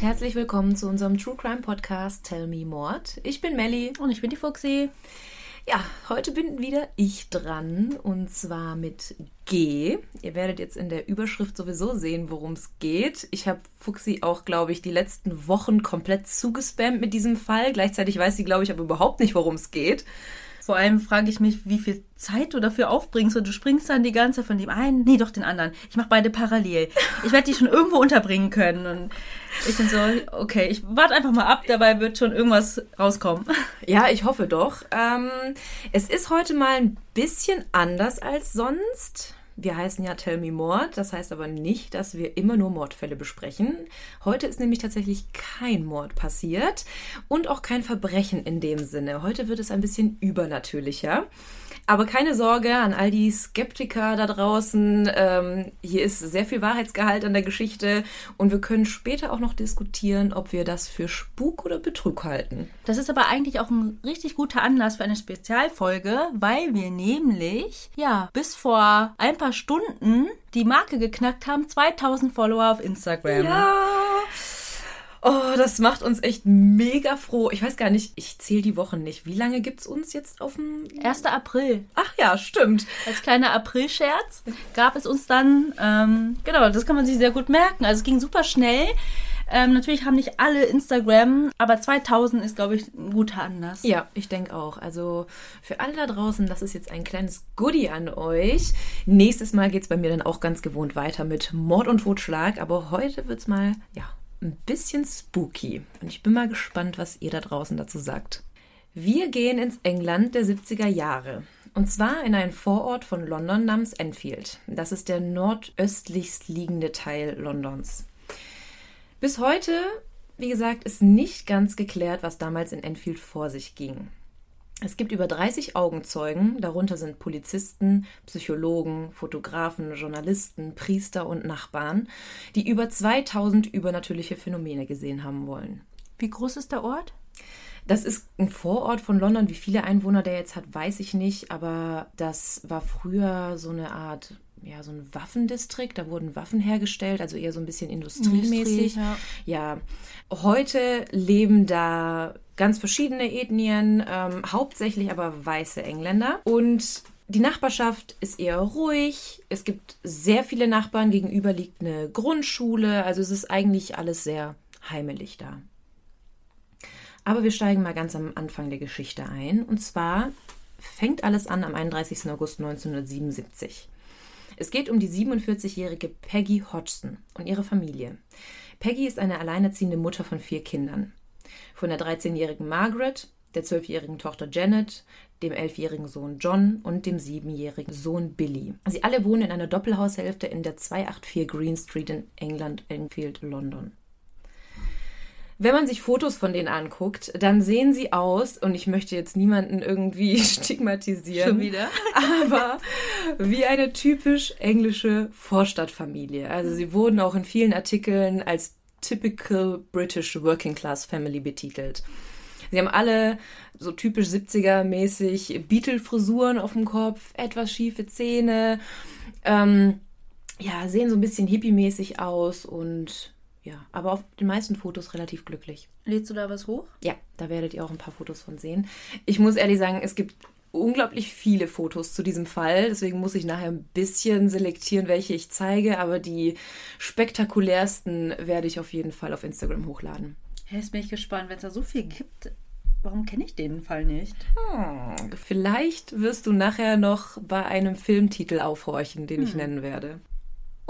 Und herzlich willkommen zu unserem True Crime Podcast Tell Me Mord. Ich bin Melli. Und ich bin die Fuxi. Ja, heute bin wieder ich dran und zwar mit G. Ihr werdet jetzt in der Überschrift sowieso sehen, worum es geht. Ich habe Fuxi auch, glaube ich, die letzten Wochen komplett zugespammt mit diesem Fall. Gleichzeitig weiß sie, glaube ich, aber überhaupt nicht, worum es geht. Vor allem frage ich mich, wie viel Zeit du dafür aufbringst und du springst dann die ganze von dem einen, nee, doch den anderen. Ich mache beide parallel. Ich werde die schon irgendwo unterbringen können. Und ich bin so, okay, ich warte einfach mal ab, dabei wird schon irgendwas rauskommen. Ja, ich hoffe doch. Ähm, es ist heute mal ein bisschen anders als sonst. Wir heißen ja Tell Me Mord, das heißt aber nicht, dass wir immer nur Mordfälle besprechen. Heute ist nämlich tatsächlich kein Mord passiert und auch kein Verbrechen in dem Sinne. Heute wird es ein bisschen übernatürlicher. Aber keine Sorge an all die Skeptiker da draußen. Ähm, hier ist sehr viel Wahrheitsgehalt an der Geschichte und wir können später auch noch diskutieren, ob wir das für Spuk oder Betrug halten. Das ist aber eigentlich auch ein richtig guter Anlass für eine Spezialfolge, weil wir nämlich, ja, bis vor ein paar Stunden die Marke geknackt haben, 2000 Follower auf Instagram. Ja. Oh, das macht uns echt mega froh. Ich weiß gar nicht, ich zähle die Wochen nicht. Wie lange gibt es uns jetzt auf dem 1. April. Ach ja, stimmt. Als kleiner April-Scherz gab es uns dann, ähm, genau, das kann man sich sehr gut merken. Also es ging super schnell. Ähm, natürlich haben nicht alle Instagram, aber 2000 ist, glaube ich, ein guter Anlass. Ja, ich denke auch. Also für alle da draußen, das ist jetzt ein kleines Goodie an euch. Nächstes Mal geht es bei mir dann auch ganz gewohnt weiter mit Mord und Totschlag, aber heute wird es mal, ja, ein bisschen spooky. Und ich bin mal gespannt, was ihr da draußen dazu sagt. Wir gehen ins England der 70er Jahre. Und zwar in einen Vorort von London namens Enfield. Das ist der nordöstlichst liegende Teil Londons. Bis heute, wie gesagt, ist nicht ganz geklärt, was damals in Enfield vor sich ging. Es gibt über 30 Augenzeugen, darunter sind Polizisten, Psychologen, Fotografen, Journalisten, Priester und Nachbarn, die über 2000 übernatürliche Phänomene gesehen haben wollen. Wie groß ist der Ort? Das ist ein Vorort von London. Wie viele Einwohner der jetzt hat, weiß ich nicht. Aber das war früher so eine Art, ja, so ein Waffendistrikt. Da wurden Waffen hergestellt, also eher so ein bisschen industriemäßig. Industrie, ja. ja. Heute leben da ganz verschiedene Ethnien, ähm, hauptsächlich aber weiße Engländer. Und die Nachbarschaft ist eher ruhig. Es gibt sehr viele Nachbarn. Gegenüber liegt eine Grundschule. Also es ist eigentlich alles sehr heimelig da. Aber wir steigen mal ganz am Anfang der Geschichte ein. Und zwar fängt alles an am 31. August 1977. Es geht um die 47-jährige Peggy Hodgson und ihre Familie. Peggy ist eine alleinerziehende Mutter von vier Kindern von der 13-jährigen Margaret, der 12-jährigen Tochter Janet, dem 11-jährigen Sohn John und dem 7-jährigen Sohn Billy. Sie alle wohnen in einer Doppelhaushälfte in der 284 Green Street in England, Enfield, London. Wenn man sich Fotos von denen anguckt, dann sehen sie aus, und ich möchte jetzt niemanden irgendwie stigmatisieren, Schon wieder? aber wie eine typisch englische Vorstadtfamilie. Also sie wurden auch in vielen Artikeln als typical British Working Class Family betitelt. Sie haben alle so typisch 70er-mäßig Beatle-Frisuren auf dem Kopf, etwas schiefe Zähne, ähm, ja, sehen so ein bisschen hippie-mäßig aus und ja, aber auf den meisten Fotos relativ glücklich. Lädst du da was hoch? Ja, da werdet ihr auch ein paar Fotos von sehen. Ich muss ehrlich sagen, es gibt unglaublich viele Fotos zu diesem Fall. Deswegen muss ich nachher ein bisschen selektieren, welche ich zeige. Aber die spektakulärsten werde ich auf jeden Fall auf Instagram hochladen. Jetzt bin ich gespannt, wenn es da so viel gibt. Warum kenne ich den Fall nicht? Hm, vielleicht wirst du nachher noch bei einem Filmtitel aufhorchen, den hm. ich nennen werde.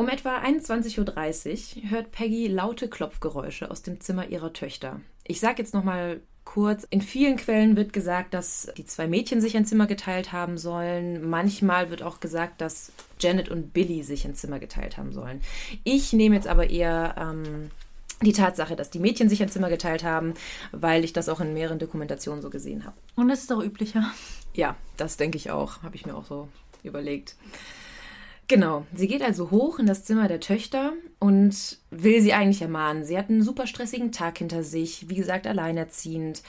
Um etwa 21.30 Uhr hört Peggy laute Klopfgeräusche aus dem Zimmer ihrer Töchter. Ich sage jetzt nochmal kurz. In vielen Quellen wird gesagt, dass die zwei Mädchen sich ein Zimmer geteilt haben sollen. Manchmal wird auch gesagt, dass Janet und Billy sich ein Zimmer geteilt haben sollen. Ich nehme jetzt aber eher ähm, die Tatsache, dass die Mädchen sich ein Zimmer geteilt haben, weil ich das auch in mehreren Dokumentationen so gesehen habe. Und das ist auch üblicher. Ja, das denke ich auch. Habe ich mir auch so überlegt. Genau, sie geht also hoch in das Zimmer der Töchter und will sie eigentlich ermahnen. Sie hat einen super stressigen Tag hinter sich, wie gesagt, alleinerziehend.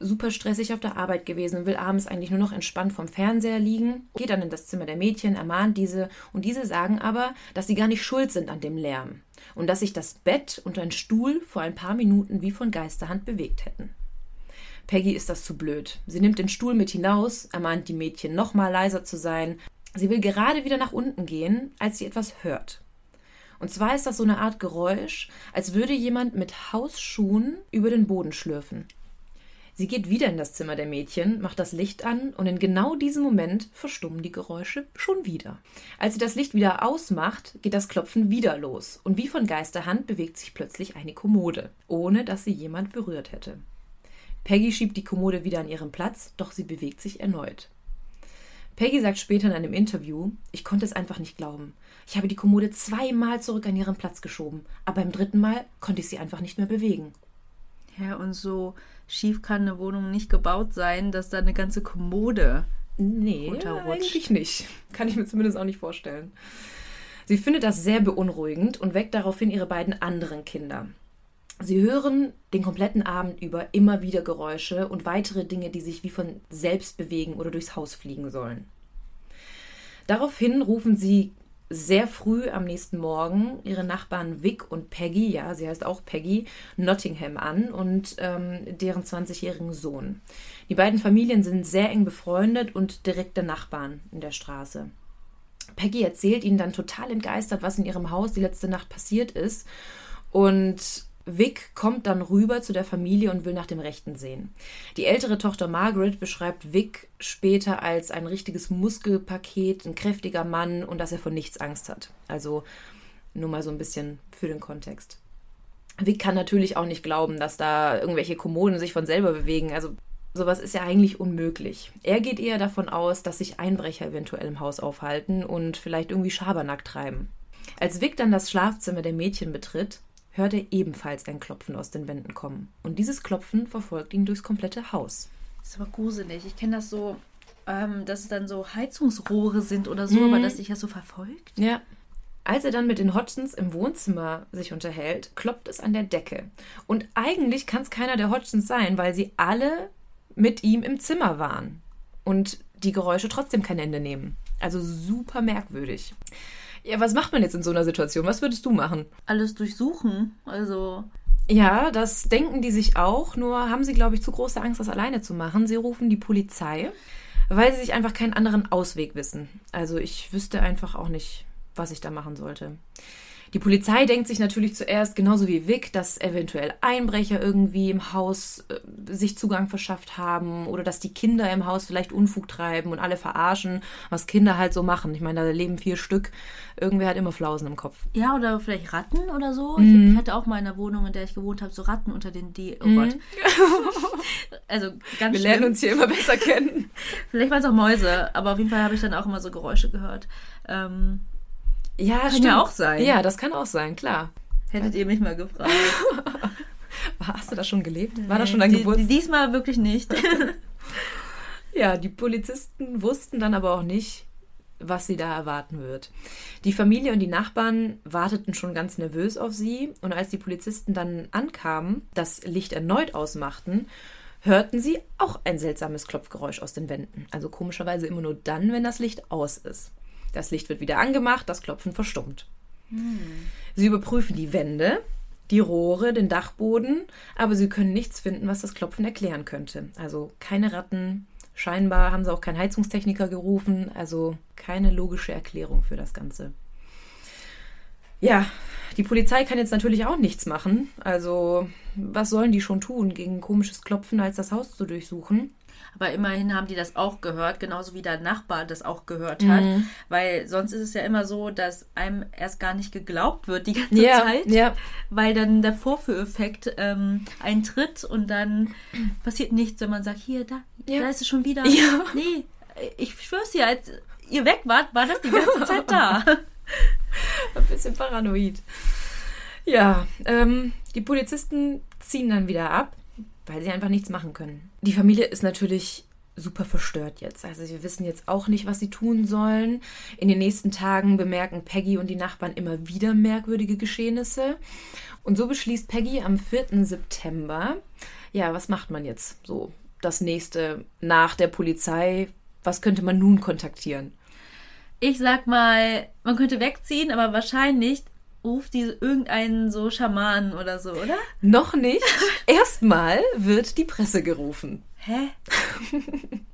super stressig auf der Arbeit gewesen und will abends eigentlich nur noch entspannt vom Fernseher liegen, geht dann in das Zimmer der Mädchen, ermahnt diese und diese sagen aber, dass sie gar nicht schuld sind an dem Lärm und dass sich das Bett und ein Stuhl vor ein paar Minuten wie von Geisterhand bewegt hätten. Peggy ist das zu blöd. Sie nimmt den Stuhl mit hinaus, ermahnt die Mädchen nochmal leiser zu sein. Sie will gerade wieder nach unten gehen, als sie etwas hört. Und zwar ist das so eine Art Geräusch, als würde jemand mit Hausschuhen über den Boden schlürfen. Sie geht wieder in das Zimmer der Mädchen, macht das Licht an und in genau diesem Moment verstummen die Geräusche schon wieder. Als sie das Licht wieder ausmacht, geht das Klopfen wieder los und wie von Geisterhand bewegt sich plötzlich eine Kommode, ohne dass sie jemand berührt hätte. Peggy schiebt die Kommode wieder an ihren Platz, doch sie bewegt sich erneut. Peggy sagt später in einem Interview, ich konnte es einfach nicht glauben. Ich habe die Kommode zweimal zurück an ihren Platz geschoben, aber beim dritten Mal konnte ich sie einfach nicht mehr bewegen. Ja, und so schief kann eine Wohnung nicht gebaut sein, dass da eine ganze Kommode nee, runterrutscht. Eigentlich nicht. Kann ich mir zumindest auch nicht vorstellen. Sie findet das sehr beunruhigend und weckt daraufhin ihre beiden anderen Kinder. Sie hören den kompletten Abend über immer wieder Geräusche und weitere Dinge, die sich wie von selbst bewegen oder durchs Haus fliegen sollen. Daraufhin rufen sie sehr früh am nächsten Morgen ihre Nachbarn Vic und Peggy, ja, sie heißt auch Peggy, Nottingham an und ähm, deren 20-jährigen Sohn. Die beiden Familien sind sehr eng befreundet und direkte Nachbarn in der Straße. Peggy erzählt ihnen dann total entgeistert, was in ihrem Haus die letzte Nacht passiert ist. Und Vic kommt dann rüber zu der Familie und will nach dem Rechten sehen. Die ältere Tochter Margaret beschreibt Vic später als ein richtiges Muskelpaket, ein kräftiger Mann und dass er vor nichts Angst hat. Also nur mal so ein bisschen für den Kontext. Vic kann natürlich auch nicht glauben, dass da irgendwelche Kommoden sich von selber bewegen. Also sowas ist ja eigentlich unmöglich. Er geht eher davon aus, dass sich Einbrecher eventuell im Haus aufhalten und vielleicht irgendwie Schabernack treiben. Als Vic dann das Schlafzimmer der Mädchen betritt, hört er ebenfalls ein Klopfen aus den Wänden kommen. Und dieses Klopfen verfolgt ihn durchs komplette Haus. Das ist aber gruselig. Ich kenne das so, ähm, dass es dann so Heizungsrohre sind oder so, mhm. aber dass sich ja so verfolgt. Ja. Als er dann mit den Hodgsons im Wohnzimmer sich unterhält, klopft es an der Decke. Und eigentlich kann es keiner der Hodgsons sein, weil sie alle mit ihm im Zimmer waren. Und die Geräusche trotzdem kein Ende nehmen. Also super merkwürdig. Ja, was macht man jetzt in so einer Situation? Was würdest du machen? Alles durchsuchen. Also. Ja, das denken die sich auch, nur haben sie, glaube ich, zu große Angst, das alleine zu machen. Sie rufen die Polizei, weil sie sich einfach keinen anderen Ausweg wissen. Also ich wüsste einfach auch nicht, was ich da machen sollte. Die Polizei denkt sich natürlich zuerst, genauso wie Vic, dass eventuell Einbrecher irgendwie im Haus äh, sich Zugang verschafft haben oder dass die Kinder im Haus vielleicht Unfug treiben und alle verarschen, was Kinder halt so machen. Ich meine, da leben vier Stück. Irgendwer hat immer Flausen im Kopf. Ja, oder vielleicht Ratten oder so. Mhm. Ich, hatte auch mal in der Wohnung, in der ich gewohnt habe, so Ratten unter den Die. Oh mhm. Gott. also ganz Wir schlimm. lernen uns hier immer besser kennen. vielleicht waren es auch Mäuse, aber auf jeden Fall habe ich dann auch immer so Geräusche gehört. Ähm, ja, kann stimmt. ja auch sein. Ja, das kann auch sein, klar. Hättet ihr mich mal gefragt. Hast du da schon gelebt? War das schon dein Geburtstag? Diesmal wirklich nicht. ja, die Polizisten wussten dann aber auch nicht, was sie da erwarten wird. Die Familie und die Nachbarn warteten schon ganz nervös auf sie und als die Polizisten dann ankamen, das Licht erneut ausmachten, hörten sie auch ein seltsames Klopfgeräusch aus den Wänden. Also komischerweise immer nur dann, wenn das Licht aus ist. Das Licht wird wieder angemacht, das Klopfen verstummt. Hm. Sie überprüfen die Wände, die Rohre, den Dachboden, aber sie können nichts finden, was das Klopfen erklären könnte. Also keine Ratten. Scheinbar haben sie auch keinen Heizungstechniker gerufen, also keine logische Erklärung für das Ganze. Ja, die Polizei kann jetzt natürlich auch nichts machen. Also, was sollen die schon tun, gegen komisches Klopfen als das Haus zu durchsuchen? Aber immerhin haben die das auch gehört, genauso wie der Nachbar das auch gehört hat. Mhm. Weil sonst ist es ja immer so, dass einem erst gar nicht geglaubt wird die ganze ja, Zeit. Ja. Weil dann der Vorführeffekt ähm, eintritt und dann passiert nichts, wenn man sagt, hier, da, ja. da ist es schon wieder. Ja. Nee, ich schwör's dir, als ihr weg wart, war das die ganze Zeit da. Ein bisschen paranoid. Ja, ähm, die Polizisten ziehen dann wieder ab weil sie einfach nichts machen können. Die Familie ist natürlich super verstört jetzt. Also sie wissen jetzt auch nicht, was sie tun sollen. In den nächsten Tagen bemerken Peggy und die Nachbarn immer wieder merkwürdige Geschehnisse. Und so beschließt Peggy am 4. September, ja, was macht man jetzt so? das nächste nach der Polizei? Was könnte man nun kontaktieren? Ich sag mal, man könnte wegziehen, aber wahrscheinlich ruft die irgendeinen so Schamanen oder so, oder? Noch nicht. Erstmal wird die Presse gerufen. Hä?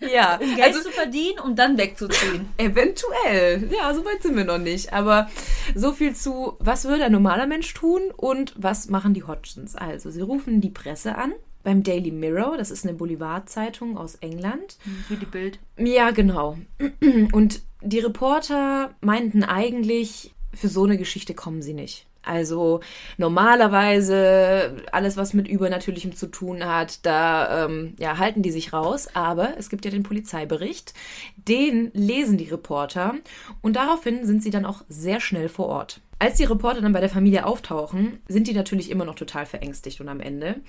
Ja, Um Geld zu verdienen, um dann wegzuziehen. Eventuell. Ja, so weit sind wir noch nicht. Aber so viel zu, was würde ein normaler Mensch tun und was machen die Hodgsons? Also, sie rufen die Presse an beim Daily Mirror. Das ist eine Boulevardzeitung aus England. Wie die Bild. Ja, genau. Und die Reporter meinten eigentlich, für so eine Geschichte kommen sie nicht. Also normalerweise alles, was mit Übernatürlichem zu tun hat, da ähm, ja, halten die sich raus. Aber es gibt ja den Polizeibericht, den lesen die Reporter und daraufhin sind sie dann auch sehr schnell vor Ort. Als die Reporter dann bei der Familie auftauchen, sind die natürlich immer noch total verängstigt und am Ende.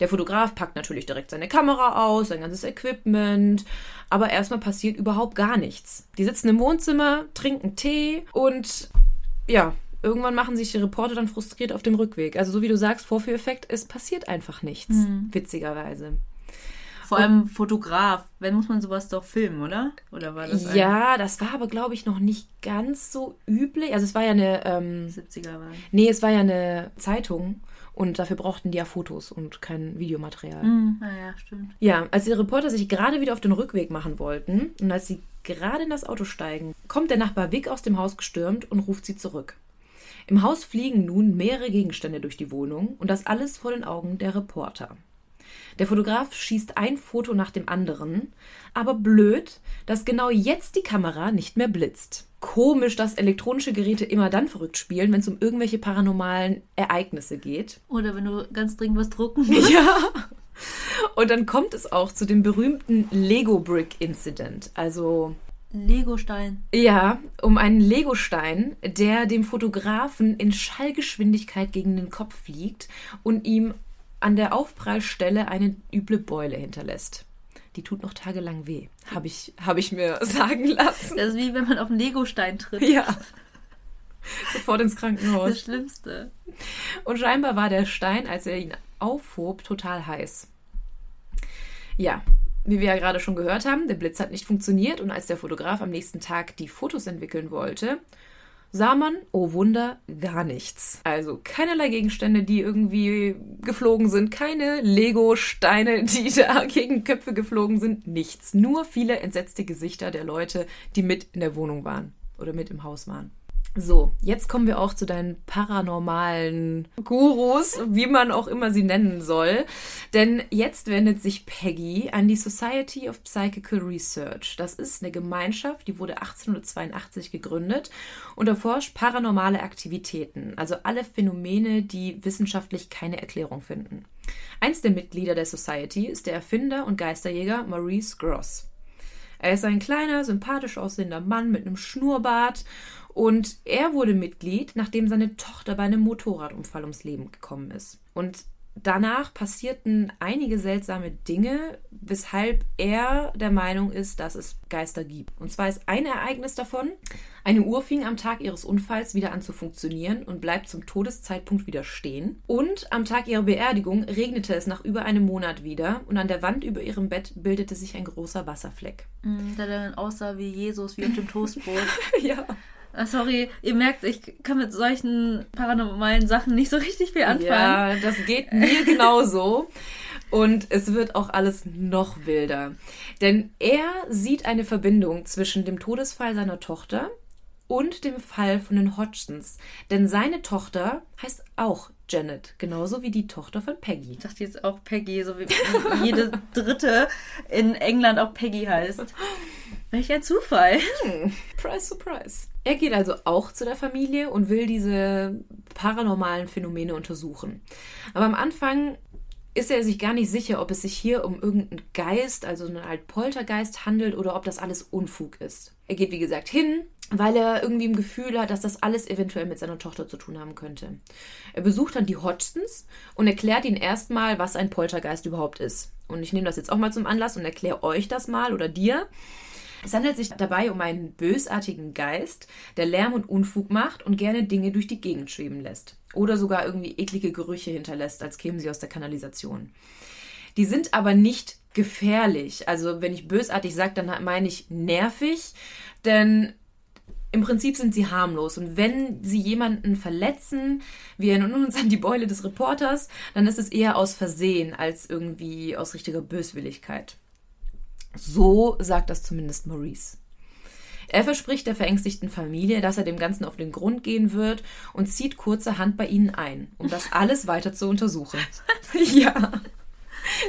Der Fotograf packt natürlich direkt seine Kamera aus, sein ganzes Equipment, aber erstmal passiert überhaupt gar nichts. Die sitzen im Wohnzimmer, trinken Tee und ja, irgendwann machen sich die Reporter dann frustriert auf dem Rückweg. Also so wie du sagst, Vorführeffekt, es passiert einfach nichts, witzigerweise. Vor allem Fotograf. Wenn muss man sowas doch filmen, oder? Oder war das ein Ja, das war aber, glaube ich, noch nicht ganz so üblich. Also es war ja eine, ähm, 70er war? nee, es war ja eine Zeitung und dafür brauchten die ja Fotos und kein Videomaterial. Hm, naja, stimmt. Ja, als die Reporter sich gerade wieder auf den Rückweg machen wollten und als sie gerade in das Auto steigen, kommt der Nachbar Vic aus dem Haus gestürmt und ruft sie zurück. Im Haus fliegen nun mehrere Gegenstände durch die Wohnung und das alles vor den Augen der Reporter. Der Fotograf schießt ein Foto nach dem anderen, aber blöd, dass genau jetzt die Kamera nicht mehr blitzt. Komisch, dass elektronische Geräte immer dann verrückt spielen, wenn es um irgendwelche paranormalen Ereignisse geht. Oder wenn du ganz dringend was drucken musst. Ja. Und dann kommt es auch zu dem berühmten Lego Brick Incident. Also Legostein. ja, um einen Legostein, der dem Fotografen in Schallgeschwindigkeit gegen den Kopf fliegt und ihm an der Aufprallstelle eine üble Beule hinterlässt. Die tut noch tagelang weh, habe ich, hab ich mir sagen lassen. Das ist wie wenn man auf einen Legostein tritt. Ja. Sofort ins Krankenhaus. Das Schlimmste. Und scheinbar war der Stein, als er ihn aufhob, total heiß. Ja, wie wir ja gerade schon gehört haben, der Blitz hat nicht funktioniert und als der Fotograf am nächsten Tag die Fotos entwickeln wollte, sah man, oh Wunder, gar nichts. Also keinerlei Gegenstände, die irgendwie geflogen sind, keine Lego-Steine, die da gegen Köpfe geflogen sind, nichts. Nur viele entsetzte Gesichter der Leute, die mit in der Wohnung waren oder mit im Haus waren. So, jetzt kommen wir auch zu deinen paranormalen Gurus, wie man auch immer sie nennen soll. Denn jetzt wendet sich Peggy an die Society of Psychical Research. Das ist eine Gemeinschaft, die wurde 1882 gegründet und erforscht paranormale Aktivitäten, also alle Phänomene, die wissenschaftlich keine Erklärung finden. Eins der Mitglieder der Society ist der Erfinder und Geisterjäger Maurice Gross. Er ist ein kleiner, sympathisch aussehender Mann mit einem Schnurrbart und er wurde Mitglied, nachdem seine Tochter bei einem Motorradunfall ums Leben gekommen ist. Und danach passierten einige seltsame Dinge, weshalb er der Meinung ist, dass es Geister gibt. Und zwar ist ein Ereignis davon, eine Uhr fing am Tag ihres Unfalls wieder an zu funktionieren und bleibt zum Todeszeitpunkt wieder stehen. Und am Tag ihrer Beerdigung regnete es nach über einem Monat wieder und an der Wand über ihrem Bett bildete sich ein großer Wasserfleck. Mhm, Der dann aussah wie Jesus, wie auf dem Toastbrot. ja. Ah, sorry, ihr merkt, ich kann mit solchen paranormalen Sachen nicht so richtig viel anfangen. Ja, das geht mir genauso. Und es wird auch alles noch wilder. Denn er sieht eine Verbindung zwischen dem Todesfall seiner Tochter und dem Fall von den Hodgsons. Denn seine Tochter heißt auch Janet, genauso wie die Tochter von Peggy. Ich dachte jetzt auch Peggy, so wie jede dritte in England auch Peggy heißt. Welch ein Zufall. Surprise, surprise. Er geht also auch zu der Familie und will diese paranormalen Phänomene untersuchen. Aber am Anfang ist er sich gar nicht sicher, ob es sich hier um irgendeinen Geist, also eine Art Poltergeist handelt oder ob das alles Unfug ist. Er geht, wie gesagt, hin, weil er irgendwie im Gefühl hat, dass das alles eventuell mit seiner Tochter zu tun haben könnte. Er besucht dann die Hodgsons und erklärt ihnen erstmal, was ein Poltergeist überhaupt ist. Und ich nehme das jetzt auch mal zum Anlass und erkläre euch das mal oder dir. Es handelt sich dabei um einen bösartigen Geist, der Lärm und Unfug macht und gerne Dinge durch die Gegend schweben lässt. Oder sogar irgendwie eklige Gerüche hinterlässt, als kämen sie aus der Kanalisation. Die sind aber nicht gefährlich. Also wenn ich bösartig sage, dann meine ich nervig, denn im Prinzip sind sie harmlos. Und wenn sie jemanden verletzen, wir erinnern uns an die Beule des Reporters, dann ist es eher aus Versehen als irgendwie aus richtiger Böswilligkeit. So sagt das zumindest Maurice. Er verspricht der verängstigten Familie, dass er dem Ganzen auf den Grund gehen wird und zieht kurzerhand bei ihnen ein, um das alles weiter zu untersuchen. ja.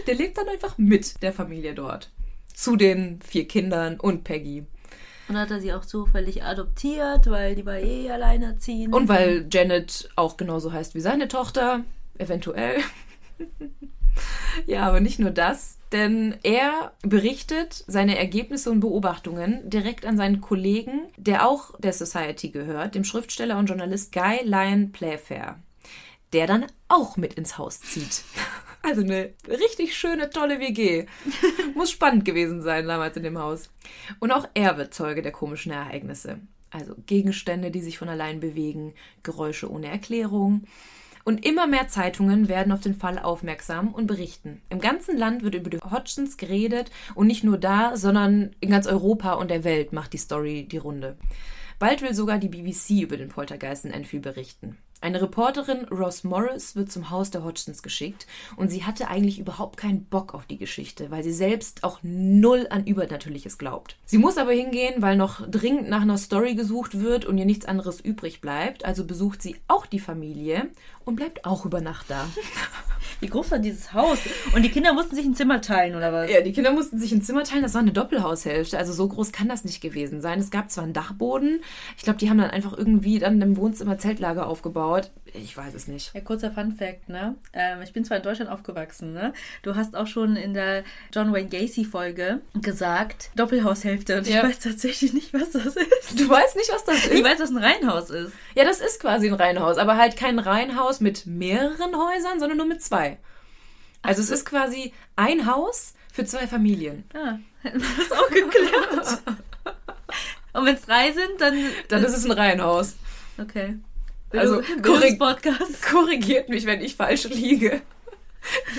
Der lebt dann einfach mit der Familie dort. Zu den vier Kindern und Peggy. Und hat er sie auch zufällig adoptiert, weil die war eh alleinerziehend. Und weil Janet auch genauso heißt wie seine Tochter. Eventuell. ja, aber nicht nur das denn er berichtet seine Ergebnisse und Beobachtungen direkt an seinen Kollegen, der auch der Society gehört, dem Schriftsteller und Journalist Guy Lyon Playfair, der dann auch mit ins Haus zieht. Also eine richtig schöne, tolle WG. Muss spannend gewesen sein damals in dem Haus. Und auch er wird Zeuge der komischen Ereignisse. Also Gegenstände, die sich von allein bewegen, Geräusche ohne Erklärung. Und immer mehr Zeitungen werden auf den Fall aufmerksam und berichten. Im ganzen Land wird über die Hodgsons geredet und nicht nur da, sondern in ganz Europa und der Welt macht die Story die Runde. Bald will sogar die BBC über den Poltergeist in Enfield berichten. Eine Reporterin, Ross Morris, wird zum Haus der Hodgsons geschickt und sie hatte eigentlich überhaupt keinen Bock auf die Geschichte, weil sie selbst auch null an Übernatürliches glaubt. Sie muss aber hingehen, weil noch dringend nach einer Story gesucht wird und ihr nichts anderes übrig bleibt, also besucht sie auch die Familie und bleibt auch über Nacht da. Wie groß war dieses Haus? Und die Kinder mussten sich ein Zimmer teilen, oder was? Ja, die Kinder mussten sich ein Zimmer teilen. Das war eine Doppelhaushälfte. Also so groß kann das nicht gewesen sein. Es gab zwar einen Dachboden. Ich glaube, die haben dann einfach irgendwie dann im Wohnzimmer Zeltlager aufgebaut. Ich weiß es nicht. Ja, kurzer Fun Fact, ne? Ähm, ich bin zwar in Deutschland aufgewachsen, ne? Du hast auch schon in der John Wayne Gacy Folge gesagt, Doppelhaushälfte. Und ja. ich weiß tatsächlich nicht, was das ist. Du weißt nicht, was das ist? Ich weiß, was ein Reihenhaus ist. Ja, das ist quasi ein Reihenhaus. Aber halt kein Reihenhaus mit mehreren Häusern, sondern nur mit zwei. Also so. es ist quasi ein Haus für zwei Familien. Ah, hätten wir das auch geklärt. Und wenn es drei sind, dann... Dann ist es ein Reihenhaus. Okay. Also korrig korrigiert mich, wenn ich falsch liege.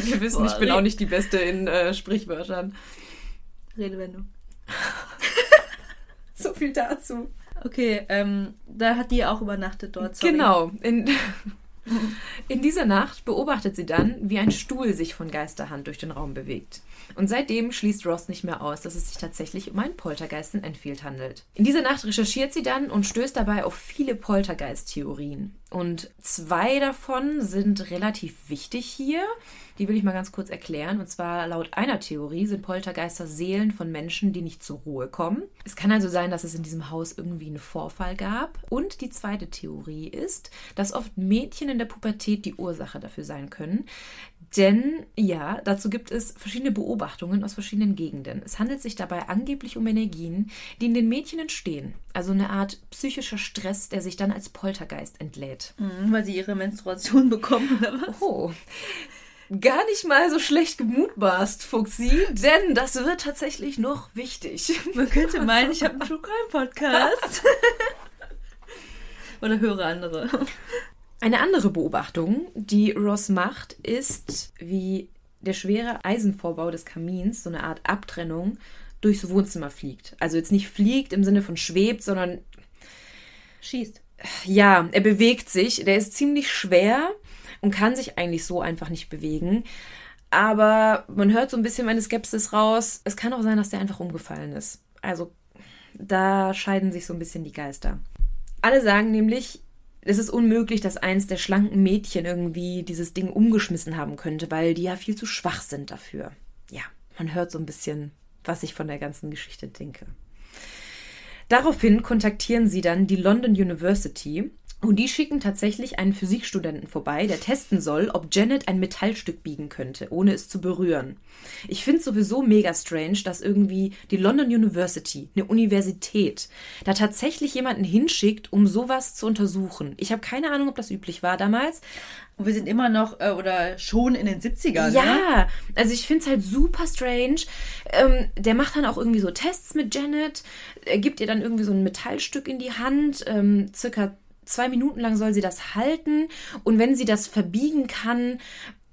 Wir wissen, Boah, ich bin auch nicht die Beste in äh, Sprichwörtern. Redewendung. so viel dazu. Okay, ähm, da hat die auch übernachtet dort. Sorry. Genau. In, in dieser Nacht beobachtet sie dann, wie ein Stuhl sich von Geisterhand durch den Raum bewegt. Und seitdem schließt Ross nicht mehr aus, dass es sich tatsächlich um einen Poltergeist in Enfield handelt. In dieser Nacht recherchiert sie dann und stößt dabei auf viele Poltergeist-Theorien. Und zwei davon sind relativ wichtig hier. Die will ich mal ganz kurz erklären. Und zwar laut einer Theorie sind Poltergeister Seelen von Menschen, die nicht zur Ruhe kommen. Es kann also sein, dass es in diesem Haus irgendwie einen Vorfall gab. Und die zweite Theorie ist, dass oft Mädchen in der Pubertät die Ursache dafür sein können. Denn ja, dazu gibt es verschiedene Beobachtungen aus verschiedenen Gegenden. Es handelt sich dabei angeblich um Energien, die in den Mädchen entstehen. Also eine Art psychischer Stress, der sich dann als Poltergeist entlädt. Mhm, weil sie ihre Menstruation bekommen oder was? Oh. Gar nicht mal so schlecht gemutmaßt, Fuxi, denn das wird tatsächlich noch wichtig. Man könnte meinen, ich habe einen True Crime Podcast. oder höre andere. Eine andere Beobachtung, die Ross macht, ist, wie der schwere Eisenvorbau des Kamins, so eine Art Abtrennung, durchs Wohnzimmer fliegt. Also jetzt nicht fliegt im Sinne von schwebt, sondern schießt. Ja, er bewegt sich. Der ist ziemlich schwer und kann sich eigentlich so einfach nicht bewegen. Aber man hört so ein bisschen meine Skepsis raus. Es kann auch sein, dass der einfach umgefallen ist. Also da scheiden sich so ein bisschen die Geister. Alle sagen nämlich, es ist unmöglich, dass eins der schlanken Mädchen irgendwie dieses Ding umgeschmissen haben könnte, weil die ja viel zu schwach sind dafür. Ja, man hört so ein bisschen, was ich von der ganzen Geschichte denke. Daraufhin kontaktieren sie dann die London University und die schicken tatsächlich einen Physikstudenten vorbei, der testen soll, ob Janet ein Metallstück biegen könnte, ohne es zu berühren. Ich finde sowieso mega strange, dass irgendwie die London University, eine Universität, da tatsächlich jemanden hinschickt, um sowas zu untersuchen. Ich habe keine Ahnung, ob das üblich war damals. Und wir sind immer noch äh, oder schon in den 70ern. Ja, ne? also ich finde es halt super strange. Ähm, der macht dann auch irgendwie so Tests mit Janet, er gibt ihr dann irgendwie so ein Metallstück in die Hand, ähm, circa zwei Minuten lang soll sie das halten und wenn sie das verbiegen kann,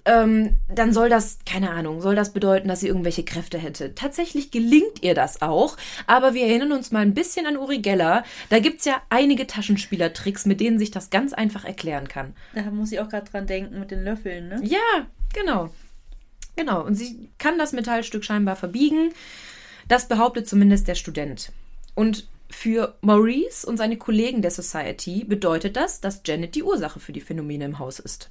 ähm, dann soll das, keine Ahnung, soll das bedeuten, dass sie irgendwelche Kräfte hätte. Tatsächlich gelingt ihr das auch, aber wir erinnern uns mal ein bisschen an Uri Geller. Da gibt's ja einige Taschenspielertricks, mit denen sich das ganz einfach erklären kann. Da muss ich auch gerade dran denken mit den Löffeln, ne? Ja, genau. Genau. Und sie kann das Metallstück scheinbar verbiegen. Das behauptet zumindest der Student. Und für Maurice und seine Kollegen der Society bedeutet das, dass Janet die Ursache für die Phänomene im Haus ist.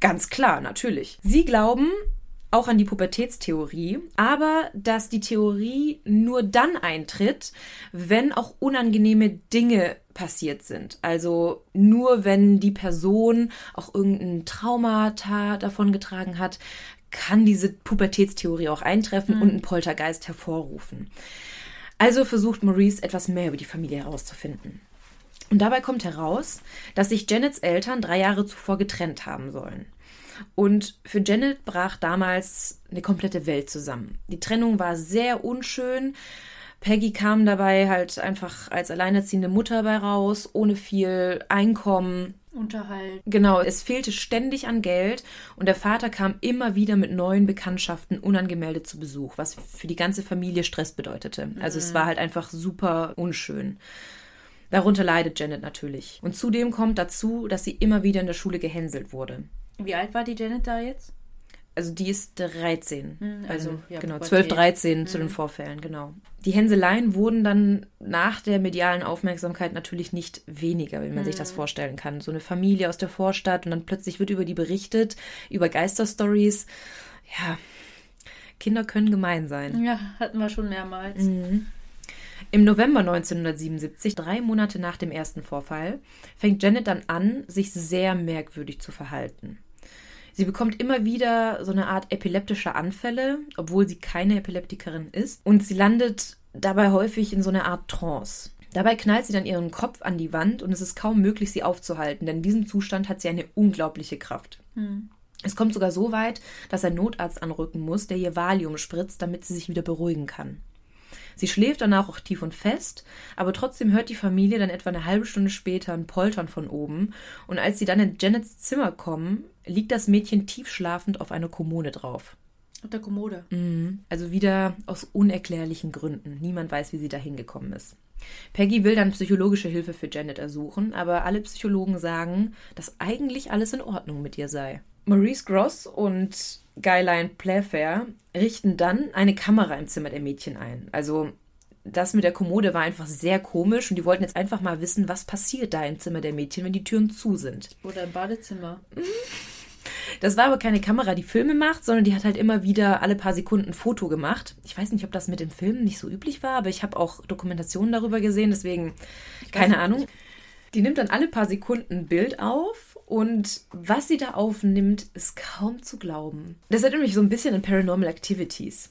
Ganz klar, natürlich. Sie glauben auch an die Pubertätstheorie, aber dass die Theorie nur dann eintritt, wenn auch unangenehme Dinge passiert sind. Also nur wenn die Person auch irgendein Traumata davongetragen hat, kann diese Pubertätstheorie auch eintreffen mhm. und einen Poltergeist hervorrufen. Also versucht Maurice etwas mehr über die Familie herauszufinden. Und dabei kommt heraus, dass sich Janets Eltern drei Jahre zuvor getrennt haben sollen. Und für Janet brach damals eine komplette Welt zusammen. Die Trennung war sehr unschön. Peggy kam dabei halt einfach als alleinerziehende Mutter bei raus, ohne viel Einkommen. Unterhalt. Genau, es fehlte ständig an Geld und der Vater kam immer wieder mit neuen Bekanntschaften unangemeldet zu Besuch, was für die ganze Familie Stress bedeutete. Also mhm. es war halt einfach super unschön. Darunter leidet Janet natürlich. Und zudem kommt dazu, dass sie immer wieder in der Schule gehänselt wurde. Wie alt war die Janet da jetzt? Also die ist 13. Hm, also, also ja, genau, 12, 13 hm. zu den Vorfällen, genau. Die Hänseleien wurden dann nach der medialen Aufmerksamkeit natürlich nicht weniger, wie man hm. sich das hm. vorstellen kann. So eine Familie aus der Vorstadt und dann plötzlich wird über die berichtet, über Geisterstories. Ja, Kinder können gemein sein. Ja, hatten wir schon mehrmals. Mhm. Im November 1977, drei Monate nach dem ersten Vorfall, fängt Janet dann an, sich sehr merkwürdig zu verhalten. Sie bekommt immer wieder so eine Art epileptische Anfälle, obwohl sie keine Epileptikerin ist. Und sie landet dabei häufig in so einer Art Trance. Dabei knallt sie dann ihren Kopf an die Wand und es ist kaum möglich, sie aufzuhalten, denn in diesem Zustand hat sie eine unglaubliche Kraft. Hm. Es kommt sogar so weit, dass ein Notarzt anrücken muss, der ihr Valium spritzt, damit sie sich wieder beruhigen kann. Sie schläft danach auch tief und fest, aber trotzdem hört die Familie dann etwa eine halbe Stunde später ein Poltern von oben und als sie dann in Janets Zimmer kommen, liegt das Mädchen tief schlafend auf einer Kommode drauf. Auf der Kommode? Mhm. Also wieder aus unerklärlichen Gründen. Niemand weiß, wie sie da hingekommen ist. Peggy will dann psychologische Hilfe für Janet ersuchen, aber alle Psychologen sagen, dass eigentlich alles in Ordnung mit ihr sei. Maurice Gross und Guyline Playfair richten dann eine Kamera im Zimmer der Mädchen ein. Also das mit der Kommode war einfach sehr komisch und die wollten jetzt einfach mal wissen, was passiert da im Zimmer der Mädchen, wenn die Türen zu sind. Oder im Badezimmer. Das war aber keine Kamera, die Filme macht, sondern die hat halt immer wieder alle paar Sekunden ein Foto gemacht. Ich weiß nicht, ob das mit dem Filmen nicht so üblich war, aber ich habe auch Dokumentationen darüber gesehen, deswegen keine Ahnung. Die nimmt dann alle paar Sekunden ein Bild auf und was sie da aufnimmt, ist kaum zu glauben. Das erinnert mich so ein bisschen an Paranormal Activities.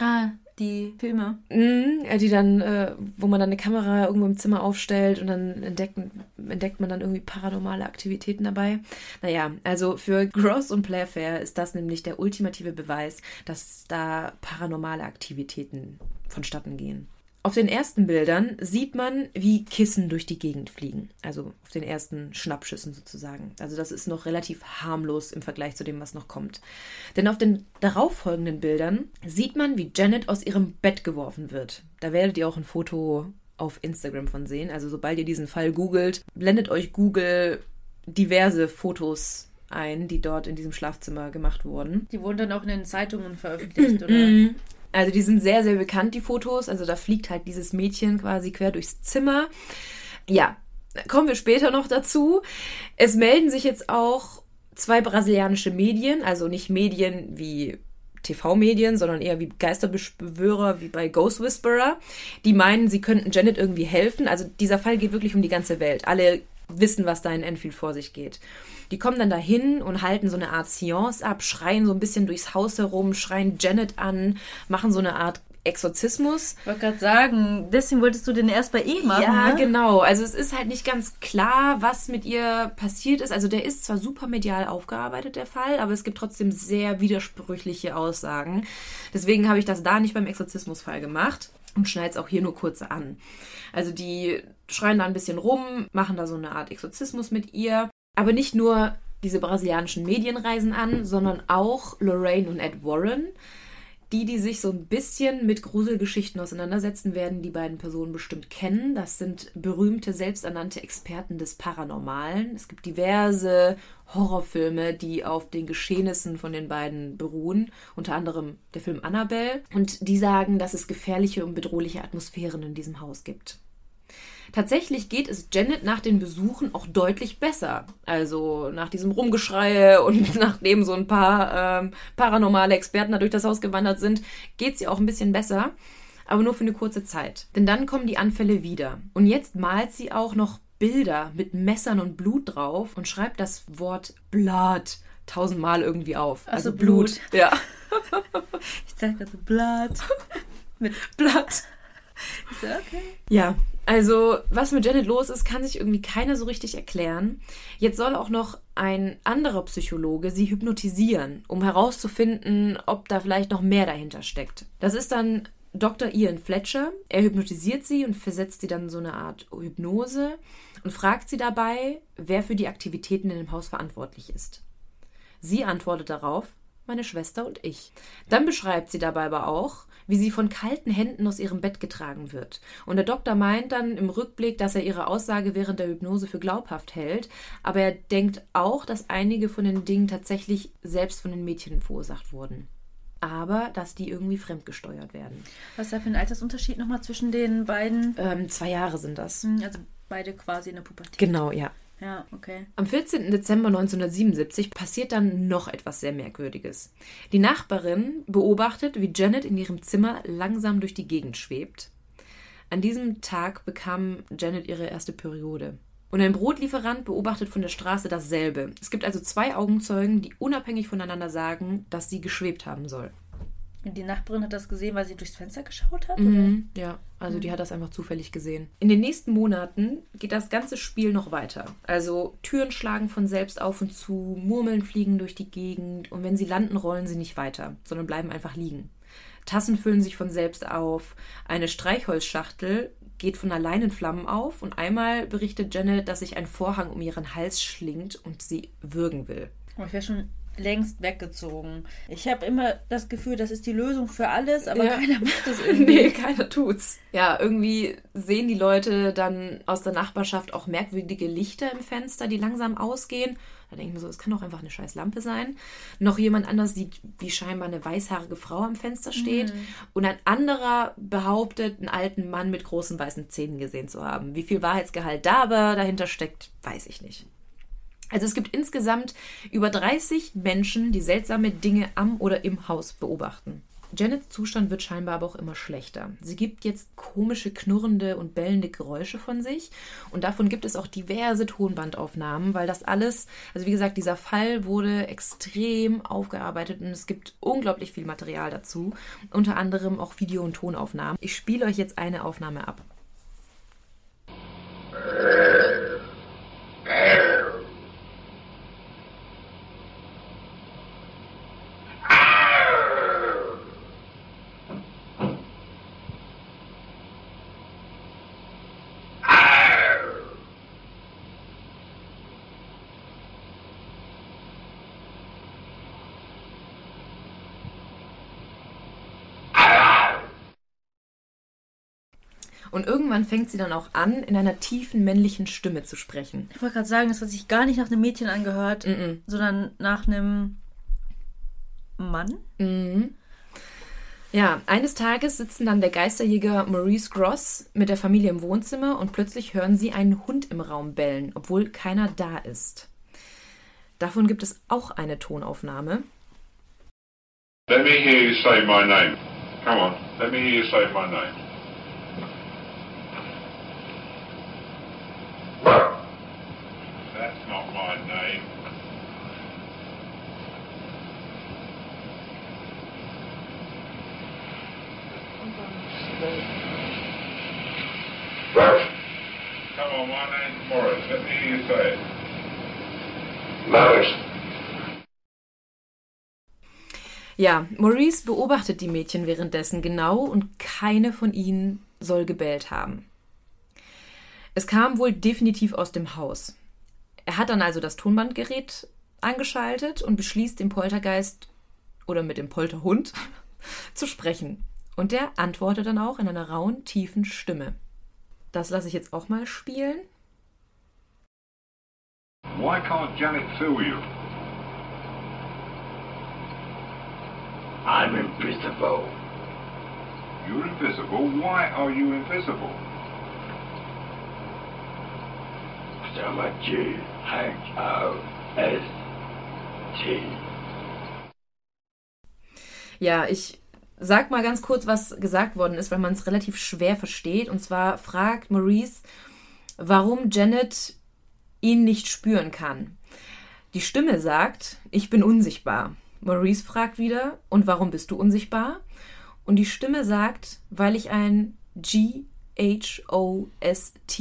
Ah, die Filme. Mhm, die dann, äh, wo man dann eine Kamera irgendwo im Zimmer aufstellt und dann entdeckt, entdeckt man dann irgendwie paranormale Aktivitäten dabei. Naja, also für Gross und Playfair ist das nämlich der ultimative Beweis, dass da paranormale Aktivitäten vonstatten gehen. Auf den ersten Bildern sieht man, wie Kissen durch die Gegend fliegen. Also auf den ersten Schnappschüssen sozusagen. Also das ist noch relativ harmlos im Vergleich zu dem, was noch kommt. Denn auf den darauffolgenden Bildern sieht man, wie Janet aus ihrem Bett geworfen wird. Da werdet ihr auch ein Foto auf Instagram von sehen. Also sobald ihr diesen Fall googelt, blendet euch Google diverse Fotos ein, die dort in diesem Schlafzimmer gemacht wurden. Die wurden dann auch in den Zeitungen veröffentlicht, oder? Also die sind sehr, sehr bekannt, die Fotos. Also da fliegt halt dieses Mädchen quasi quer durchs Zimmer. Ja, kommen wir später noch dazu. Es melden sich jetzt auch zwei brasilianische Medien, also nicht Medien wie TV-Medien, sondern eher wie Geisterbeschwörer, wie bei Ghost Whisperer, die meinen, sie könnten Janet irgendwie helfen. Also dieser Fall geht wirklich um die ganze Welt. Alle wissen, was da in Enfield vor sich geht. Die kommen dann dahin und halten so eine Art Seance ab, schreien so ein bisschen durchs Haus herum, schreien Janet an, machen so eine Art Exorzismus. Ich wollte gerade sagen, deswegen wolltest du den erst bei E machen. Ja, ne? genau. Also es ist halt nicht ganz klar, was mit ihr passiert ist. Also der ist zwar super medial aufgearbeitet, der Fall, aber es gibt trotzdem sehr widersprüchliche Aussagen. Deswegen habe ich das da nicht beim Exorzismusfall gemacht und schneide es auch hier nur kurz an. Also die schreien da ein bisschen rum, machen da so eine Art Exorzismus mit ihr. Aber nicht nur diese brasilianischen Medien reisen an, sondern auch Lorraine und Ed Warren. Die, die sich so ein bisschen mit Gruselgeschichten auseinandersetzen, werden die beiden Personen bestimmt kennen. Das sind berühmte, selbsternannte Experten des Paranormalen. Es gibt diverse Horrorfilme, die auf den Geschehnissen von den beiden beruhen. Unter anderem der Film Annabelle. Und die sagen, dass es gefährliche und bedrohliche Atmosphären in diesem Haus gibt. Tatsächlich geht es Janet nach den Besuchen auch deutlich besser. Also nach diesem Rumgeschrei und nachdem so ein paar ähm, paranormale Experten da durch das Haus gewandert sind, geht sie auch ein bisschen besser. Aber nur für eine kurze Zeit. Denn dann kommen die Anfälle wieder. Und jetzt malt sie auch noch Bilder mit Messern und Blut drauf und schreibt das Wort Blood tausendmal irgendwie auf. Also, also Blut. Blut. Ja. ich zeige gerade so Blood. mit Blood. So, okay. Ja, also, was mit Janet los ist, kann sich irgendwie keiner so richtig erklären. Jetzt soll auch noch ein anderer Psychologe sie hypnotisieren, um herauszufinden, ob da vielleicht noch mehr dahinter steckt. Das ist dann Dr. Ian Fletcher. Er hypnotisiert sie und versetzt sie dann so eine Art Hypnose und fragt sie dabei, wer für die Aktivitäten in dem Haus verantwortlich ist. Sie antwortet darauf, meine Schwester und ich. Dann beschreibt sie dabei aber auch, wie sie von kalten Händen aus ihrem Bett getragen wird. Und der Doktor meint dann im Rückblick, dass er ihre Aussage während der Hypnose für glaubhaft hält, aber er denkt auch, dass einige von den Dingen tatsächlich selbst von den Mädchen verursacht wurden. Aber dass die irgendwie fremdgesteuert werden. Was ist da für ein Altersunterschied nochmal zwischen den beiden? Ähm, zwei Jahre sind das. Hm, also beide quasi in der Pubertät. Genau, ja. Ja, okay. Am 14. Dezember 1977 passiert dann noch etwas sehr Merkwürdiges. Die Nachbarin beobachtet, wie Janet in ihrem Zimmer langsam durch die Gegend schwebt. An diesem Tag bekam Janet ihre erste Periode. Und ein Brotlieferant beobachtet von der Straße dasselbe. Es gibt also zwei Augenzeugen, die unabhängig voneinander sagen, dass sie geschwebt haben soll. Die Nachbarin hat das gesehen, weil sie durchs Fenster geschaut hat? Mhm, ja, also mhm. die hat das einfach zufällig gesehen. In den nächsten Monaten geht das ganze Spiel noch weiter. Also Türen schlagen von selbst auf und zu, Murmeln fliegen durch die Gegend und wenn sie landen, rollen sie nicht weiter, sondern bleiben einfach liegen. Tassen füllen sich von selbst auf. Eine Streichholzschachtel geht von allein in Flammen auf und einmal berichtet Janet, dass sich ein Vorhang um ihren Hals schlingt und sie würgen will. Oh, ich wäre schon längst weggezogen. Ich habe immer das Gefühl, das ist die Lösung für alles, aber ja. keiner macht das irgendwie. nee, keiner tut's. Ja, irgendwie sehen die Leute dann aus der Nachbarschaft auch merkwürdige Lichter im Fenster, die langsam ausgehen. Da denke ich mir so, es kann doch einfach eine scheiß Lampe sein. Noch jemand anders sieht, wie scheinbar eine weißhaarige Frau am Fenster steht. Mhm. Und ein anderer behauptet, einen alten Mann mit großen weißen Zähnen gesehen zu haben. Wie viel Wahrheitsgehalt da aber dahinter steckt, weiß ich nicht. Also es gibt insgesamt über 30 Menschen, die seltsame Dinge am oder im Haus beobachten. Janets Zustand wird scheinbar aber auch immer schlechter. Sie gibt jetzt komische, knurrende und bellende Geräusche von sich. Und davon gibt es auch diverse Tonbandaufnahmen, weil das alles, also wie gesagt, dieser Fall wurde extrem aufgearbeitet und es gibt unglaublich viel Material dazu. Unter anderem auch Video- und Tonaufnahmen. Ich spiele euch jetzt eine Aufnahme ab. Und irgendwann fängt sie dann auch an, in einer tiefen männlichen Stimme zu sprechen. Ich wollte gerade sagen, das hat sich gar nicht nach einem Mädchen angehört, mm -mm. sondern nach einem Mann. Mhm. Ja, eines Tages sitzen dann der Geisterjäger Maurice Gross mit der Familie im Wohnzimmer und plötzlich hören sie einen Hund im Raum bellen, obwohl keiner da ist. Davon gibt es auch eine Tonaufnahme. Let me hear you say my name. Come on, let me hear you say my name. Ja, Maurice beobachtet die Mädchen währenddessen genau und keine von ihnen soll gebellt haben. Es kam wohl definitiv aus dem Haus. Er hat dann also das Tonbandgerät angeschaltet und beschließt, den Poltergeist oder mit dem Polterhund zu sprechen. Und der antwortet dann auch in einer rauen, tiefen Stimme. Das lasse ich jetzt auch mal spielen. Why can't Janet feel you? I'm invisible. You're invisible. Why are you invisible? So I'm a G H O S T. Ja, ich sag mal ganz kurz, was gesagt worden ist, weil man es relativ schwer versteht. Und zwar fragt Maurice, warum Janet ihn nicht spüren kann. Die Stimme sagt, ich bin unsichtbar. Maurice fragt wieder, und warum bist du unsichtbar? Und die Stimme sagt, weil ich ein G-H-O-S-T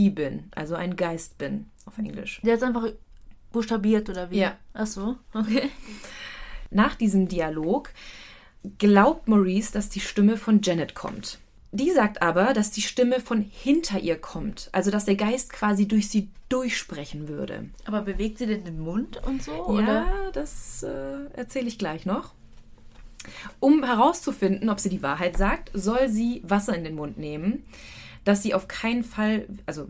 bin, also ein Geist bin auf Englisch. Der ist einfach buchstabiert oder wie? Ja. Ach so, okay. Nach diesem Dialog glaubt Maurice, dass die Stimme von Janet kommt. Die sagt aber, dass die Stimme von hinter ihr kommt, also dass der Geist quasi durch sie durchsprechen würde. Aber bewegt sie denn den Mund und so? Ja, Oder? das äh, erzähle ich gleich noch. Um herauszufinden, ob sie die Wahrheit sagt, soll sie Wasser in den Mund nehmen, dass sie auf keinen Fall, also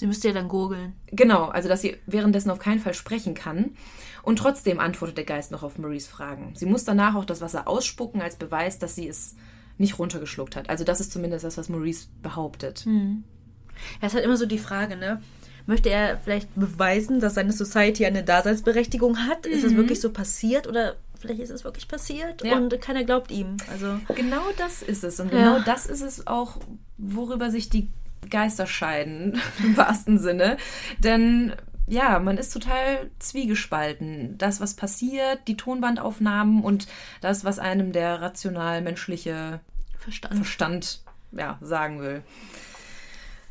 Sie müsste ja dann gurgeln. genau, also dass sie währenddessen auf keinen Fall sprechen kann. Und trotzdem antwortet der Geist noch auf Maries Fragen. Sie muss danach auch das Wasser ausspucken als Beweis, dass sie es nicht runtergeschluckt hat. Also das ist zumindest das, was Maurice behauptet. Ja, ist halt immer so die Frage, ne? Möchte er vielleicht beweisen, dass seine Society eine Daseinsberechtigung hat? Ist es wirklich so passiert oder vielleicht ist es wirklich passiert Ja. und keiner glaubt ihm? Also Genau das ist es. Und Ja. genau das ist es auch, worüber sich die Geister scheiden, im wahrsten Sinne. Denn ja, man ist total zwiegespalten. Das, was passiert, die Tonbandaufnahmen und das, was einem der rational-menschliche Verstand. Verstand ja, sagen will.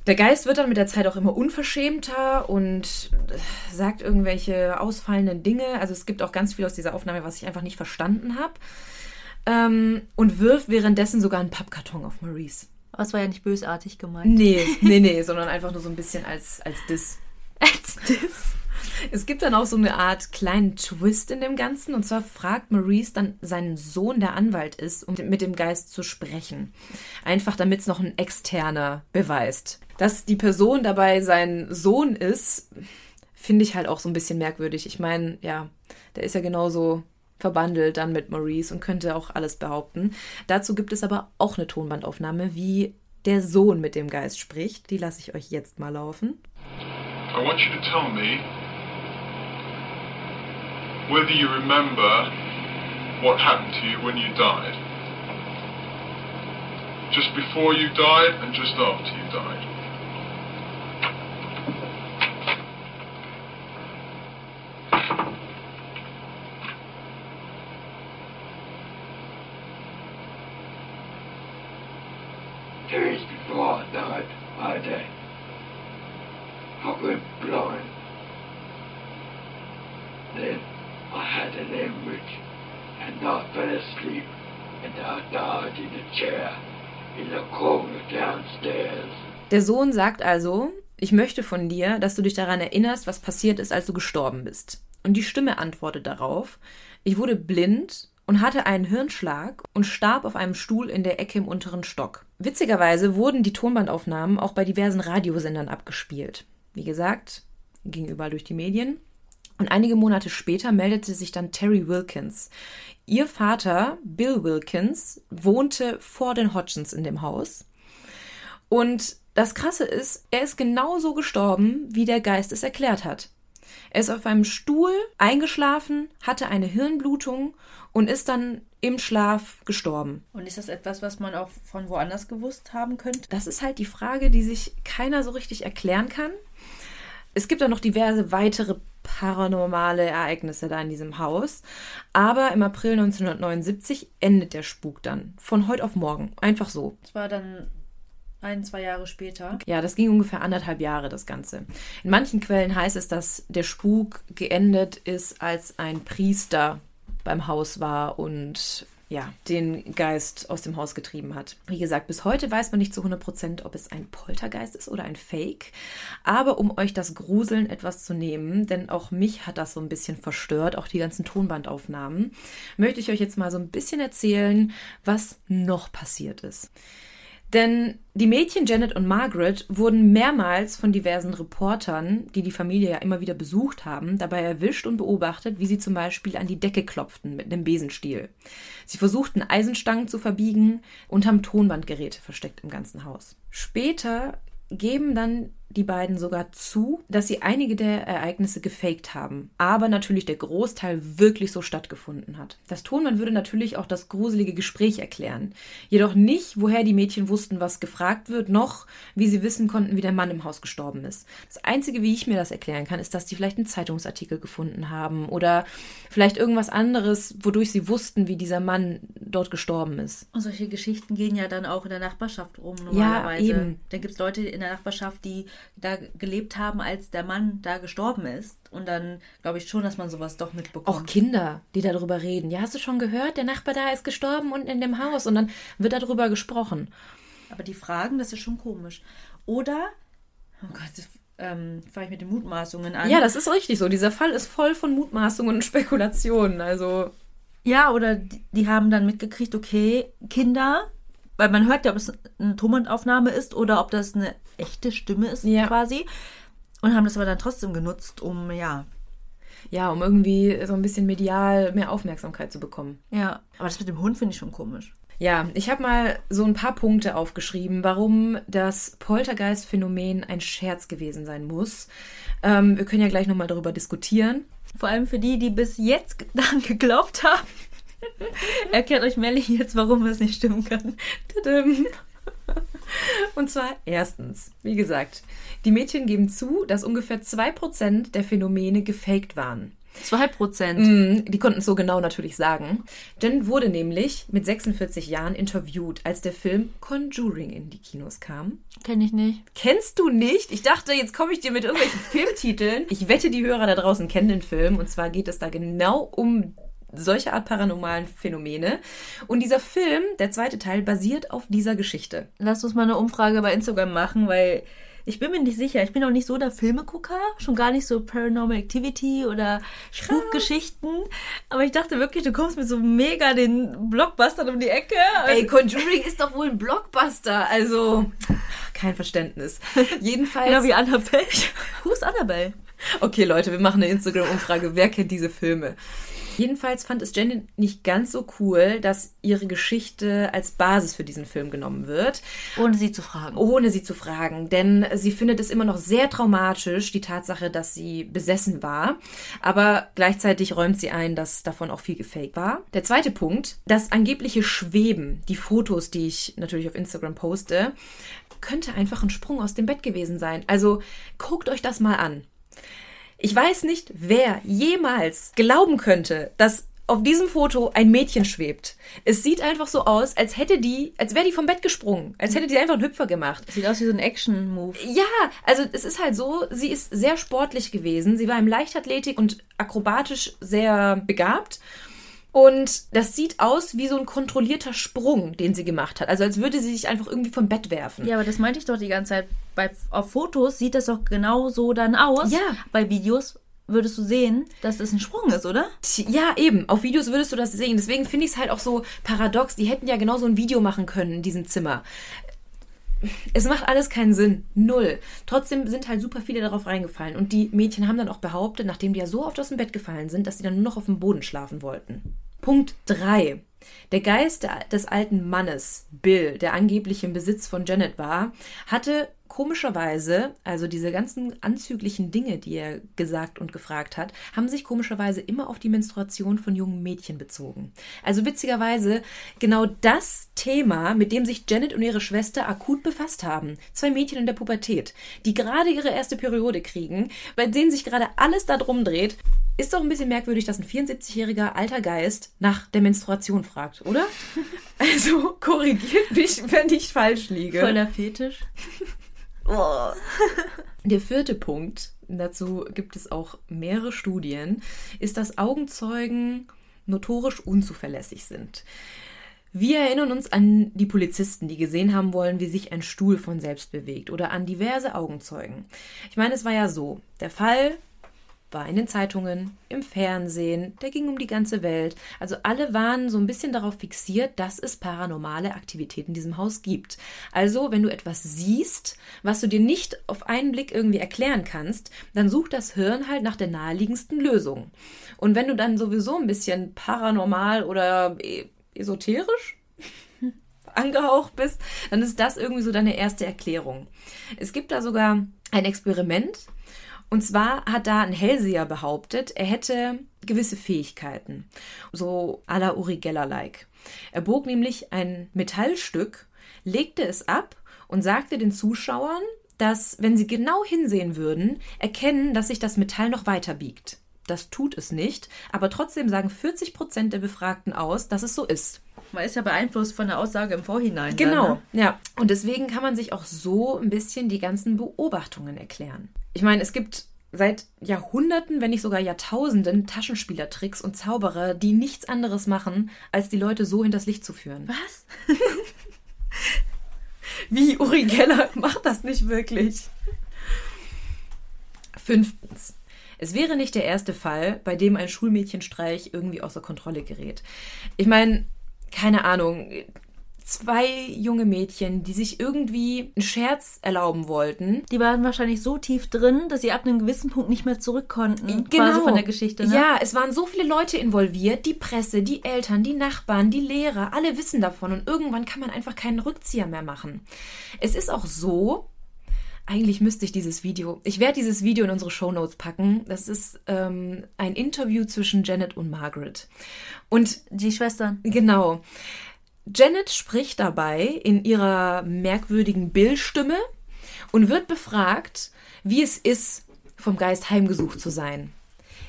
Der Geist wird dann mit der Zeit auch immer unverschämter und äh, sagt irgendwelche ausfallenden Dinge. Also es gibt auch ganz viel aus dieser Aufnahme, was ich einfach nicht verstanden habe. Ähm, und wirft währenddessen sogar einen Pappkarton auf Maurice. Aber es war ja nicht bösartig gemeint. Nee, nee, nee, sondern einfach nur so ein bisschen als, als Diss. Als das. Es gibt dann auch so eine Art kleinen Twist in dem Ganzen. Und zwar fragt Maurice dann seinen Sohn, der Anwalt ist, um mit dem Geist zu sprechen. Einfach damit es noch ein externer beweist. Dass die Person dabei sein Sohn ist, finde ich halt auch so ein bisschen merkwürdig. Ich meine, ja, der ist ja genauso verbandelt dann mit Maurice und könnte auch alles behaupten. Dazu gibt es aber auch eine Tonbandaufnahme, wie der Sohn mit dem Geist spricht. Die lasse ich euch jetzt mal laufen. I want you to tell me whether you remember what happened to you when you died. Just before you died and just after you died. Der Sohn sagt also, ich möchte von dir, dass du dich daran erinnerst, was passiert ist, als du gestorben bist. Und die Stimme antwortet darauf, ich wurde blind und hatte einen Hirnschlag und starb auf einem Stuhl in der Ecke im unteren Stock. Witzigerweise wurden die Tonbandaufnahmen auch bei diversen Radiosendern abgespielt. Wie gesagt, ging überall durch die Medien. Und einige Monate später meldete sich dann Terry Wilkins. Ihr Vater, Bill Wilkins, wohnte vor den Hodgins in dem Haus. Und das Krasse ist, er ist genauso gestorben, wie der Geist es erklärt hat. Er ist auf einem Stuhl eingeschlafen, hatte eine Hirnblutung und ist dann im Schlaf gestorben. Und ist das etwas, was man auch von woanders gewusst haben könnte? Das ist halt die Frage, die sich keiner so richtig erklären kann. Es gibt dann noch diverse weitere paranormale Ereignisse da in diesem Haus. Aber im April 1979 endet der Spuk dann. Von heute auf morgen. Einfach so. Das war dann ein, zwei Jahre später. Ja, das ging ungefähr anderthalb Jahre, das Ganze. In manchen Quellen heißt es, dass der Spuk geendet ist, als ein Priester beim Haus war und ja, den Geist aus dem Haus getrieben hat. Wie gesagt, bis heute weiß man nicht zu 100%, ob es ein Poltergeist ist oder ein Fake. Aber um euch das Gruseln etwas zu nehmen, denn auch mich hat das so ein bisschen verstört, auch die ganzen Tonbandaufnahmen, möchte ich euch jetzt mal so ein bisschen erzählen, was noch passiert ist. Denn die Mädchen Janet und Margaret wurden mehrmals von diversen Reportern, die die Familie ja immer wieder besucht haben, dabei erwischt und beobachtet, wie sie zum Beispiel an die Decke klopften mit einem Besenstiel. Sie versuchten Eisenstangen zu verbiegen und haben Tonbandgeräte versteckt im ganzen Haus. Später geben dann die beiden sogar zu, dass sie einige der Ereignisse gefaked haben, aber natürlich der Großteil wirklich so stattgefunden hat. Das Tonmann würde natürlich auch das gruselige Gespräch erklären, jedoch nicht, woher die Mädchen wussten, was gefragt wird, noch wie sie wissen konnten, wie der Mann im Haus gestorben ist. Das Einzige, wie ich mir das erklären kann, ist, dass die vielleicht einen Zeitungsartikel gefunden haben oder vielleicht irgendwas anderes, wodurch sie wussten, wie dieser Mann dort gestorben ist. Und solche Geschichten gehen ja dann auch in der Nachbarschaft rum normalerweise. Ja, eben. Da gibt es Leute in der Nachbarschaft, die da gelebt haben, als der Mann da gestorben ist. Und dann glaube ich schon, dass man sowas doch mitbekommt. Auch Kinder, die darüber reden. Ja, hast du schon gehört, der Nachbar da ist gestorben unten in dem Haus und dann wird darüber gesprochen. Aber die Fragen, das ist schon komisch. Oder, oh Gott, das ähm, fange ich mit den Mutmaßungen an. Ja, das ist richtig so. Dieser Fall ist voll von Mutmaßungen und Spekulationen. Also. Ja, oder die, die haben dann mitgekriegt, okay, Kinder, weil man hört ja, ob es eine Tonbandaufnahme ist oder ob das eine echte Stimme ist Ja. quasi. Und haben das aber dann trotzdem genutzt, um, ja, Ja, um irgendwie so ein bisschen medial mehr Aufmerksamkeit zu bekommen. ja. Aber das mit dem Hund finde ich schon komisch. Ja, ich habe mal so ein paar Punkte aufgeschrieben, warum das Poltergeist-Phänomen ein Scherz gewesen sein muss. Ähm, wir können ja gleich nochmal darüber diskutieren. Vor allem für die, die bis jetzt daran geglaubt haben. Erklärt euch Melly jetzt, warum es nicht stimmen kann. Und zwar erstens, wie gesagt, die Mädchen geben zu, dass ungefähr 2% der Phänomene gefaked waren. Zwei Prozent. Mm, Die konnten es so genau natürlich sagen. Jen wurde nämlich mit 46 Jahren interviewt, als der Film Conjuring in die Kinos kam. Kenne ich nicht. Kennst du nicht? Ich dachte, jetzt komme ich dir mit irgendwelchen Filmtiteln. Ich wette, die Hörer da draußen kennen den Film. Und zwar geht es da genau um solche Art paranormalen Phänomene. Und dieser Film, der zweite Teil, basiert auf dieser Geschichte. Lass uns mal eine Umfrage bei Instagram machen, weil ich bin mir nicht sicher. Ich bin auch nicht so der Filmegucker, schon gar nicht so Paranormal Activity oder Spukgeschichten. Aber ich dachte wirklich, du kommst mit so mega den Blockbustern um die Ecke. Ey, Conjuring ist doch wohl ein Blockbuster. Also, kein Verständnis. Jedenfalls. genau wie Annabelle. Who is Annabelle? Okay, Leute, wir machen eine Instagram-Umfrage. Wer kennt diese Filme? Jedenfalls fand es Jenny nicht ganz so cool, dass ihre Geschichte als Basis für diesen Film genommen wird, Ohne sie zu fragen. ohne sie zu fragen. Denn sie findet es immer noch sehr traumatisch, die Tatsache, dass sie besessen war. Aber gleichzeitig räumt sie ein, dass davon auch viel gefaked war. Der zweite Punkt, das angebliche Schweben, die Fotos, die ich natürlich auf Instagram poste, könnte einfach ein Sprung aus dem Bett gewesen sein. Also guckt euch das mal an. Ich weiß nicht, wer jemals glauben könnte, dass auf diesem Foto ein Mädchen schwebt. Es sieht einfach so aus, als hätte die, als wäre die vom Bett gesprungen, als hätte die einfach einen Hüpfer gemacht. Sieht aus wie so ein Action-Move. Ja, also es ist halt so, sie ist sehr sportlich gewesen. Sie war im Leichtathletik und akrobatisch sehr begabt. Und das sieht aus wie so ein kontrollierter Sprung, den sie gemacht hat. Also als würde sie sich einfach irgendwie vom Bett werfen. Ja, aber das meinte ich doch die ganze Zeit. Bei, auf Fotos sieht das doch genau so dann aus. Ja. Bei Videos würdest du sehen, dass es ein Sprung ist, oder? Ja, eben. Auf Videos würdest du das sehen. Deswegen finde ich es halt auch so paradox. Die hätten ja genauso ein Video machen können in diesem Zimmer. Es macht alles keinen Sinn. Null. Trotzdem sind halt super viele darauf reingefallen. Und die Mädchen haben dann auch behauptet, nachdem die ja so oft aus dem Bett gefallen sind, dass sie dann nur noch auf dem Boden schlafen wollten. Punkt 3. Der Geist des alten Mannes, Bill, der angeblich im Besitz von Janet war, hatte komischerweise, also diese ganzen anzüglichen Dinge, die er gesagt und gefragt hat, haben sich komischerweise immer auf die Menstruation von jungen Mädchen bezogen. Also witzigerweise genau das Thema, mit dem sich Janet und ihre Schwester akut befasst haben. Zwei Mädchen in der Pubertät, die gerade ihre erste Periode kriegen, bei denen sich gerade alles darum dreht. Ist doch ein bisschen merkwürdig, dass ein 74-jähriger alter Geist nach der Menstruation fragt, oder? Also korrigiert mich, wenn ich falsch liege. Voller Fetisch. Der vierte Punkt, dazu gibt es auch mehrere Studien, ist, dass Augenzeugen notorisch unzuverlässig sind. Wir erinnern uns an die Polizisten, die gesehen haben wollen, wie sich ein Stuhl von selbst bewegt oder an diverse Augenzeugen. Ich meine, es war ja so, der Fall war in den Zeitungen, im Fernsehen, der ging um die ganze Welt. Also alle waren so ein bisschen darauf fixiert, dass es paranormale Aktivitäten in diesem Haus gibt. Also, wenn du etwas siehst, was du dir nicht auf einen Blick irgendwie erklären kannst, dann sucht das Hirn halt nach der naheliegendsten Lösung. Und wenn du dann sowieso ein bisschen paranormal oder e- esoterisch angehaucht bist, dann ist das irgendwie so deine erste Erklärung. Es gibt da sogar ein Experiment, und zwar hat da ein Hellseher behauptet, er hätte gewisse Fähigkeiten, so à la Uri Geller-like. Er bog nämlich ein Metallstück, legte es ab und sagte den Zuschauern, dass, wenn sie genau hinsehen würden, erkennen, dass sich das Metall noch weiter biegt. Das tut es nicht, aber trotzdem sagen 40 Prozent der Befragten aus, dass es so ist. Man ist ja beeinflusst von der Aussage im Vorhinein. Genau, Dann, ne? ja. Und deswegen kann man sich auch so ein bisschen die ganzen Beobachtungen erklären. Ich meine, es gibt seit Jahrhunderten, wenn nicht sogar Jahrtausenden Taschenspielertricks und Zauberer, die nichts anderes machen, als die Leute so hinters Licht zu führen. Was? Wie Uri Geller macht das nicht wirklich. Fünftens. Es wäre nicht der erste Fall, bei dem ein Schulmädchenstreich irgendwie außer Kontrolle gerät. Ich meine, keine Ahnung, zwei junge Mädchen, die sich irgendwie einen Scherz erlauben wollten. Die waren wahrscheinlich so tief drin, dass sie ab einem gewissen Punkt nicht mehr zurück konnten. Genau. Quasi von der Geschichte. Ne? Ja, es waren so viele Leute involviert, die Presse, die Eltern, die Nachbarn, die Lehrer, alle wissen davon und irgendwann kann man einfach keinen Rückzieher mehr machen. Es ist auch so, eigentlich müsste ich dieses Video, ich werde dieses Video in unsere Shownotes packen. Das ist ähm, ein Interview zwischen Janet und Margaret. Und Die Schwestern. Genau. Janet spricht dabei in ihrer merkwürdigen Billstimme und wird befragt, wie es ist, vom Geist heimgesucht zu sein.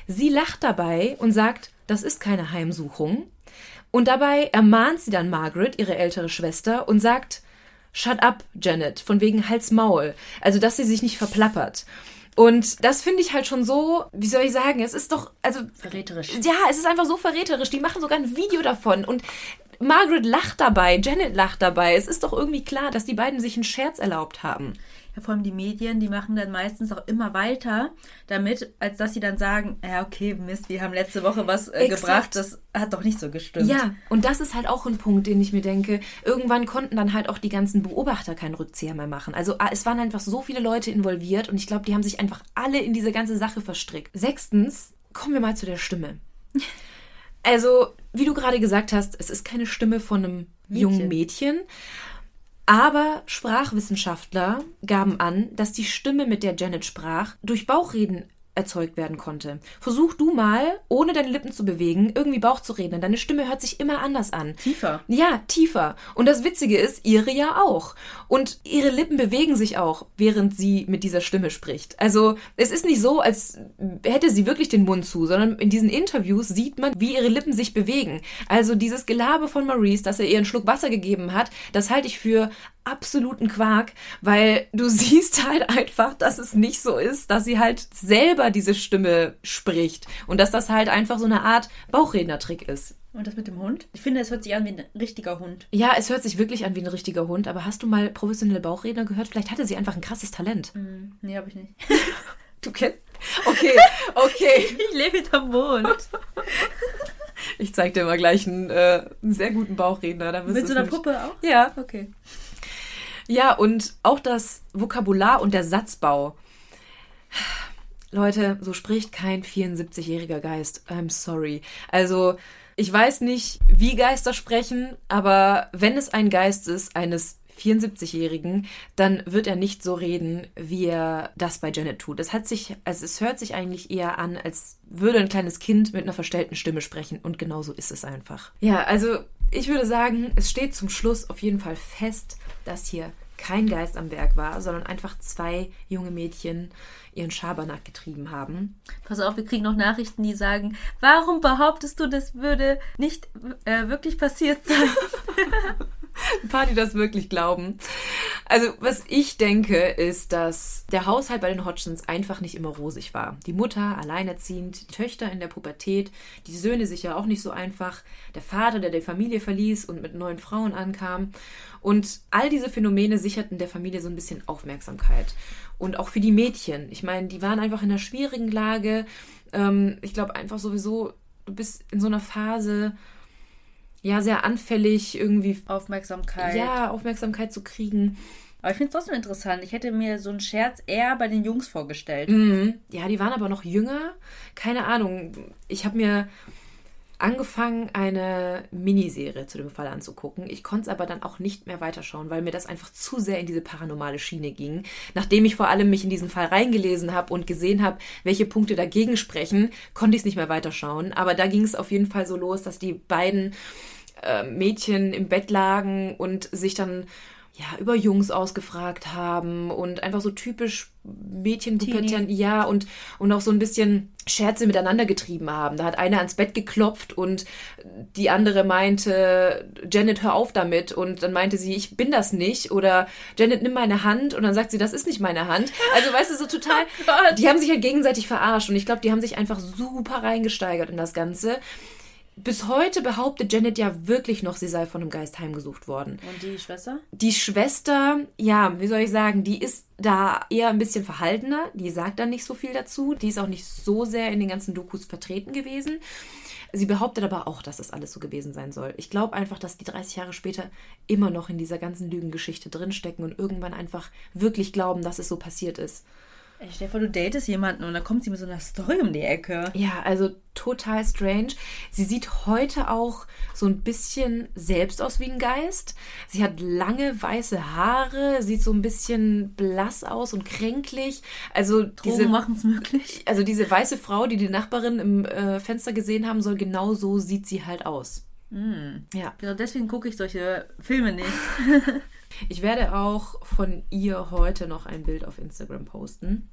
Sie lacht dabei und sagt, das ist keine Heimsuchung. Und dabei ermahnt sie dann Margaret, ihre ältere Schwester, und sagt, Shut up, Janet, von wegen Hals Maul. Also, dass sie sich nicht verplappert. Und das finde ich halt schon so, wie soll ich sagen, es ist doch, also Verräterisch. ja, es ist einfach so verräterisch. Die machen sogar ein Video davon und Margaret lacht dabei, Janet lacht dabei. Es ist doch irgendwie klar, dass die beiden sich einen Scherz erlaubt haben. Vor allem die Medien, die machen dann meistens auch immer weiter damit, als dass sie dann sagen, ja, okay, Mist, wir haben letzte Woche was äh, gebracht, das hat doch nicht so gestimmt. Ja, und das ist halt auch ein Punkt, den ich mir denke. Irgendwann konnten dann halt auch die ganzen Beobachter keinen Rückzieher mehr machen. Also ah, es waren einfach so viele Leute involviert und ich glaube, die haben sich einfach alle in diese ganze Sache verstrickt. Sechstens, kommen wir mal zu der Stimme. Also, wie du gerade gesagt hast, es ist keine Stimme von einem jungen Mädchen. Aber Sprachwissenschaftler gaben an, dass die Stimme, mit der Janet sprach, durch Bauchreden erzeugt werden konnte. Versuch du mal, ohne deine Lippen zu bewegen, irgendwie Bauch zu reden. denn Deine Stimme hört sich immer anders an. Tiefer. Ja, tiefer. Und das Witzige ist, ihre ja auch. Und ihre Lippen bewegen sich auch, während sie mit dieser Stimme spricht. Also es ist nicht so, als hätte sie wirklich den Mund zu, sondern in diesen Interviews sieht man, wie ihre Lippen sich bewegen. Also dieses Gelabe von Maurice, dass er ihr einen Schluck Wasser gegeben hat, das halte ich für absoluten Quark, weil du siehst halt einfach, dass es nicht so ist, dass sie halt selber diese Stimme spricht und dass das halt einfach so eine Art Bauchrednertrick ist. Und das mit dem Hund? Ich finde, es hört sich an wie ein richtiger Hund. Ja, es hört sich wirklich an wie ein richtiger Hund, aber hast du mal professionelle Bauchredner gehört? Vielleicht hatte sie einfach ein krasses Talent. Nee, habe ich nicht. Du kennst. Okay, okay. Ich lebe hinterm Mond. Ich zeig dir mal gleich einen, äh, einen sehr guten Bauchredner. Mit so einer Puppe auch? Ja. Okay. Ja, und auch das Vokabular und der Satzbau. Leute, so spricht kein 74-jähriger Geist. I'm sorry. Also, ich weiß nicht, wie Geister sprechen, aber wenn es ein Geist ist eines 74-Jährigen, dann wird er nicht so reden, wie er das bei Janet tut. Es hat sich, also es hört sich eigentlich eher an, als würde ein kleines Kind mit einer verstellten Stimme sprechen und genau so ist es einfach. Ja, also ich würde sagen, es steht zum Schluss auf jeden Fall fest, dass hier kein Geist am Werk war, sondern einfach zwei junge Mädchen ihren Schabernack getrieben haben. Pass auf, wir kriegen noch Nachrichten, die sagen, warum behauptest du, das würde nicht äh, wirklich passiert sein? ein paar, die das wirklich glauben. Also, was ich denke, ist, dass der Haushalt bei den Hodgsons einfach nicht immer rosig war. Die Mutter alleinerziehend, die Töchter in der Pubertät, die Söhne sicher auch nicht so einfach, der Vater, der die Familie verließ und mit neuen Frauen ankam. Und all diese Phänomene sicherten der Familie so ein bisschen Aufmerksamkeit. Und auch für die Mädchen. Ich meine, die waren einfach in einer schwierigen Lage. Ähm, ich glaube einfach sowieso, du bist in so einer Phase, ja, sehr anfällig, irgendwie Aufmerksamkeit. ja, Aufmerksamkeit zu kriegen. Aber ich finde es trotzdem interessant. Ich hätte mir so einen Scherz eher bei den Jungs vorgestellt. Mhm. Ja, die waren aber noch jünger. Keine Ahnung. Ich habe mir angefangen, eine Miniserie zu dem Fall anzugucken. Ich konnte es aber dann auch nicht mehr weiterschauen, weil mir das einfach zu sehr in diese paranormale Schiene ging. Nachdem ich vor allem mich in diesen Fall reingelesen habe und gesehen habe, welche Punkte dagegen sprechen, konnte ich es nicht mehr weiterschauen. Aber da ging es auf jeden Fall so los, dass die beiden äh, Mädchen im Bett lagen und sich dann ja, über Jungs ausgefragt haben und einfach so typisch Mädchenpubertären, ja, und, und auch so ein bisschen Scherze miteinander getrieben haben. Da hat eine ans Bett geklopft und die andere meinte, Janet, hör auf damit. Und dann meinte sie, ich bin das nicht. Oder Janet, nimm meine Hand. Und dann sagt sie, das ist nicht meine Hand. Also, weißt du, so total, die haben sich halt gegenseitig verarscht. Und ich glaube, die haben sich einfach super reingesteigert in das Ganze. Bis heute behauptet Janet ja wirklich noch, sie sei von einem Geist heimgesucht worden. Und die Schwester? Die Schwester, ja, wie soll ich sagen, die ist da eher ein bisschen verhaltener. Die sagt dann nicht so viel dazu. Die ist auch nicht so sehr in den ganzen Dokus vertreten gewesen. Sie behauptet aber auch, dass das alles so gewesen sein soll. Ich glaube einfach, dass die 30 Jahre später immer noch in dieser ganzen Lügengeschichte drinstecken und irgendwann einfach wirklich glauben, dass es so passiert ist. Ey, stell vor, du datest jemanden und dann kommt sie mit so einer Story um die Ecke. Ja, also total strange. Sie sieht heute auch so ein bisschen selbst aus wie ein Geist. Sie hat lange weiße Haare, sieht so ein bisschen blass aus und kränklich. Also diese Drogen machen es möglich. also diese weiße Frau, die die Nachbarin im äh, Fenster gesehen haben soll, genau so sieht sie halt aus. Ja. Genau deswegen gucke ich solche Filme nicht. Ich werde auch von ihr heute noch ein Bild auf Instagram posten.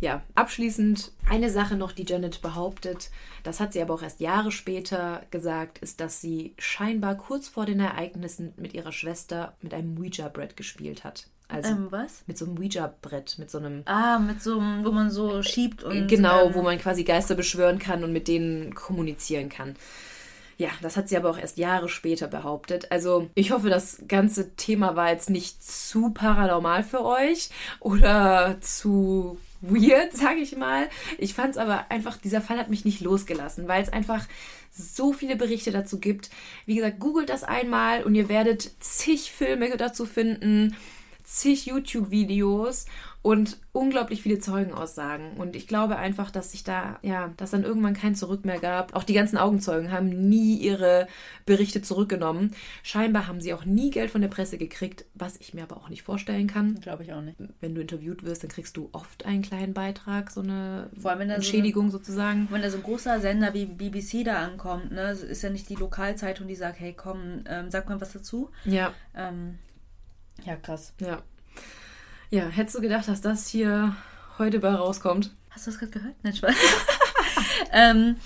Ja, abschließend eine Sache noch, die Janet behauptet, das hat sie aber auch erst Jahre später gesagt, ist, dass sie scheinbar kurz vor den Ereignissen mit ihrer Schwester mit einem Ouija-Brett gespielt hat. Also ähm, was? mit so einem Ouija-Brett, mit so einem Ah, mit so einem, wo man so schiebt und. genau, ähm, wo man quasi Geister beschwören kann und mit denen kommunizieren kann. Ja, das hat sie aber auch erst Jahre später behauptet. Also ich hoffe, das ganze Thema war jetzt nicht zu paranormal für euch oder zu weird, sage ich mal. Ich fand es aber einfach, dieser Fall hat mich nicht losgelassen, weil es einfach so viele Berichte dazu gibt. Wie gesagt, googelt das einmal und ihr werdet zig Filme dazu finden, zig YouTube-Videos und unglaublich viele Zeugenaussagen. Und ich glaube einfach, dass sich da, ja, dass dann irgendwann kein Zurück mehr gab. Auch die ganzen Augenzeugen haben nie ihre Berichte zurückgenommen. Scheinbar haben sie auch nie Geld von der Presse gekriegt, was ich mir aber auch nicht vorstellen kann. Glaube ich auch nicht. Wenn du interviewt wirst, dann kriegst du oft einen kleinen Beitrag, so eine Vor allem, wenn da so Entschädigung sozusagen. Wenn da so ein großer Sender wie BBC da ankommt, ne, ist ja nicht die Lokalzeitung, die sagt, hey komm, ähm, sag mal was dazu. Ja, Ähm, ja, krass. ja. Ja, hättest du gedacht, dass das hier heute bei rauskommt? Hast du das gerade gehört? Nein, Spaß. ähm,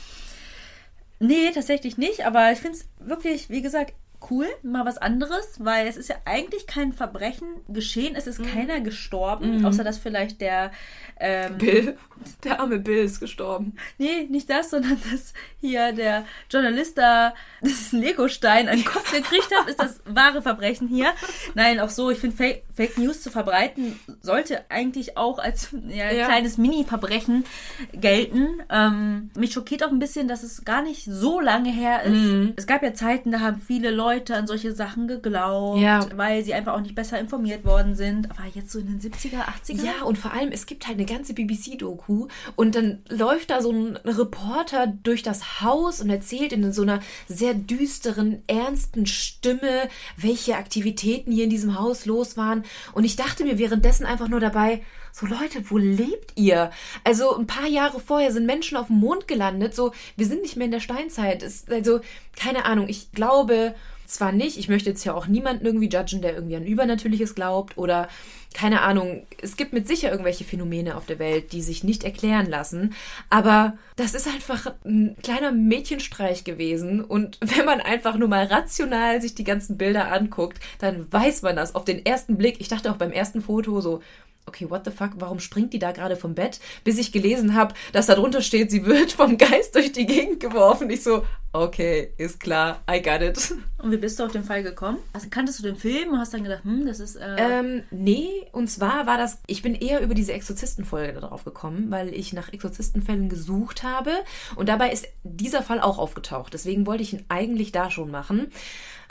nee, tatsächlich nicht, aber ich finde es wirklich, wie gesagt, cool, mal was anderes, weil es ist ja eigentlich kein Verbrechen geschehen, es ist keiner gestorben, außer dass vielleicht der ähm, Bill, der arme Bill ist gestorben. Nee, nicht das, sondern dass hier der Journalist da diesen Lego-Stein an den Kopf gekriegt hat, ist das wahre Verbrechen hier. Nein, auch so, ich finde, Fake, Fake News zu verbreiten sollte eigentlich auch als ja, Ja. kleines Mini-Verbrechen gelten. Ähm, mich schockiert auch ein bisschen, dass es gar nicht so lange her ist. Mhm. Es gab ja Zeiten, da haben viele Leute an solche Sachen geglaubt, Ja. weil sie einfach auch nicht besser informiert worden sind. Aber jetzt so in den 70er, 80er? Ja, und vor allem, es gibt halt eine ganze BBC-Doku und dann läuft da so ein Reporter durch das Haus und erzählt in so einer sehr düsteren, ernsten Stimme, welche Aktivitäten hier in diesem Haus los waren. Und ich dachte mir währenddessen einfach nur dabei, so Leute, wo lebt ihr? Also ein paar Jahre vorher sind Menschen auf dem Mond gelandet, so wir sind nicht mehr in der Steinzeit. Es, also keine Ahnung, ich glaube, zwar nicht, ich möchte jetzt ja auch niemanden irgendwie judgen, der irgendwie an Übernatürliches glaubt oder keine Ahnung, es gibt mit sicher irgendwelche Phänomene auf der Welt, die sich nicht erklären lassen, aber das ist einfach ein kleiner Mädchenstreich gewesen und wenn man einfach nur mal rational sich die ganzen Bilder anguckt, dann weiß man das auf den ersten Blick. Ich dachte auch beim ersten Foto so, okay, what the fuck, warum springt die da gerade vom Bett? Bis ich gelesen habe, dass da drunter steht, sie wird vom Geist durch die Gegend geworfen. Ich so, okay, ist klar, I got it. Und wie bist du auf den Fall gekommen? Also, kanntest du den Film und hast dann gedacht, hm, das ist. Äh Ähm, nee, und zwar war das, ich bin eher über diese Exorzistenfolge darauf gekommen, weil ich nach Exorzistenfällen gesucht habe und dabei ist dieser Fall auch aufgetaucht. Deswegen wollte ich ihn eigentlich da schon machen.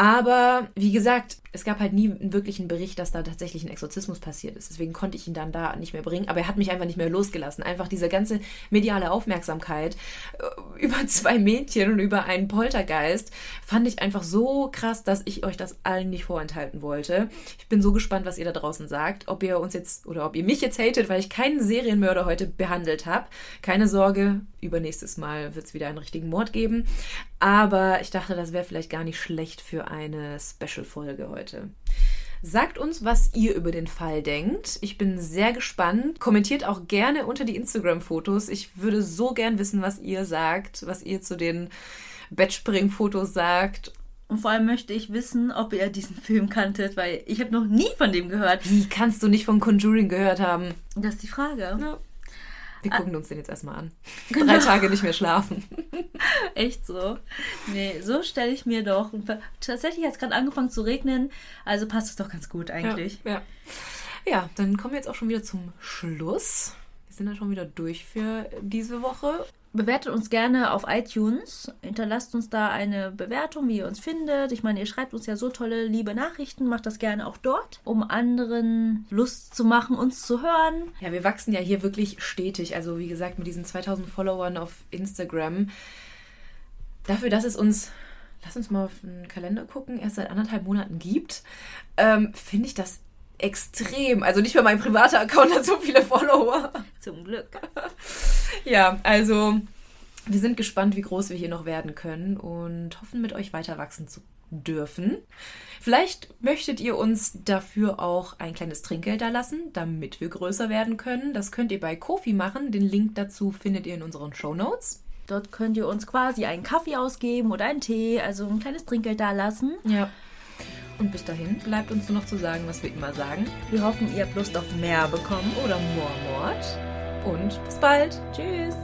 Aber wie gesagt, es gab halt nie einen wirklichen Bericht, dass da tatsächlich ein Exorzismus passiert ist. Deswegen konnte ich ihn dann da nicht mehr bringen. Aber er hat mich einfach nicht mehr losgelassen. Einfach diese ganze mediale Aufmerksamkeit äh, über zwei Mädchen und über einen Poltergeist fand ich einfach so krass, dass ich euch das allen nicht vorenthalten wollte. Ich bin so gespannt, was ihr da draußen sagt. Ob ihr uns jetzt oder ob ihr mich jetzt hatet, weil ich keinen Serienmörder heute behandelt habe. Keine Sorge, übernächstes Mal wird es wieder einen richtigen Mord geben. Aber ich dachte, das wäre vielleicht gar nicht schlecht für eine Special-Folge heute. Sagt uns, was ihr über den Fall denkt. Ich bin sehr gespannt. Kommentiert auch gerne unter die Instagram-Fotos. Ich würde so gern wissen, was ihr sagt, was ihr zu den Bettspring-Fotos sagt. und vor allem möchte ich wissen, ob ihr diesen Film kanntet, weil ich habe noch nie von dem gehört. Wie kannst du nicht von Conjuring gehört haben? Das ist die Frage. Wir gucken uns den jetzt erstmal an. Drei Tage nicht mehr schlafen. Echt so? Nee, so stelle ich mir doch. Tatsächlich hat es gerade angefangen zu regnen, also passt es doch ganz gut eigentlich. Ja, ja. ja, dann kommen wir jetzt auch schon wieder zum Schluss. Wir sind dann schon wieder durch für diese Woche. Bewertet uns gerne auf iTunes. Hinterlasst uns da eine Bewertung, wie ihr uns findet. Ich meine, ihr schreibt uns ja so tolle, liebe Nachrichten. Macht das gerne auch dort, um anderen Lust zu machen, uns zu hören. Ja, wir wachsen ja hier wirklich stetig. Also wie gesagt, mit diesen 2000 Followern auf Instagram. Dafür, dass es uns, lass uns mal auf den Kalender gucken, erst seit anderthalb Monaten gibt, ähm, finde ich das extrem. Also nicht mehr mein privater Account hat so viele Follower. Zum Glück. Ja, also wir sind gespannt, wie groß wir hier noch werden können und hoffen, mit euch weiter wachsen zu dürfen. Vielleicht möchtet ihr uns dafür auch ein kleines Trinkgeld da lassen, damit wir größer werden können. Das könnt ihr bei Kofi machen. Den Link dazu findet ihr in unseren Show Notes. Dort könnt ihr uns quasi einen Kaffee ausgeben oder einen Tee, also ein kleines Trinkgeld da lassen. Ja. Und bis dahin bleibt uns nur noch zu sagen, was wir immer sagen. Wir hoffen, ihr habt Lust auf mehr bekommen. Oder more Mord. Und bis bald. Tschüss.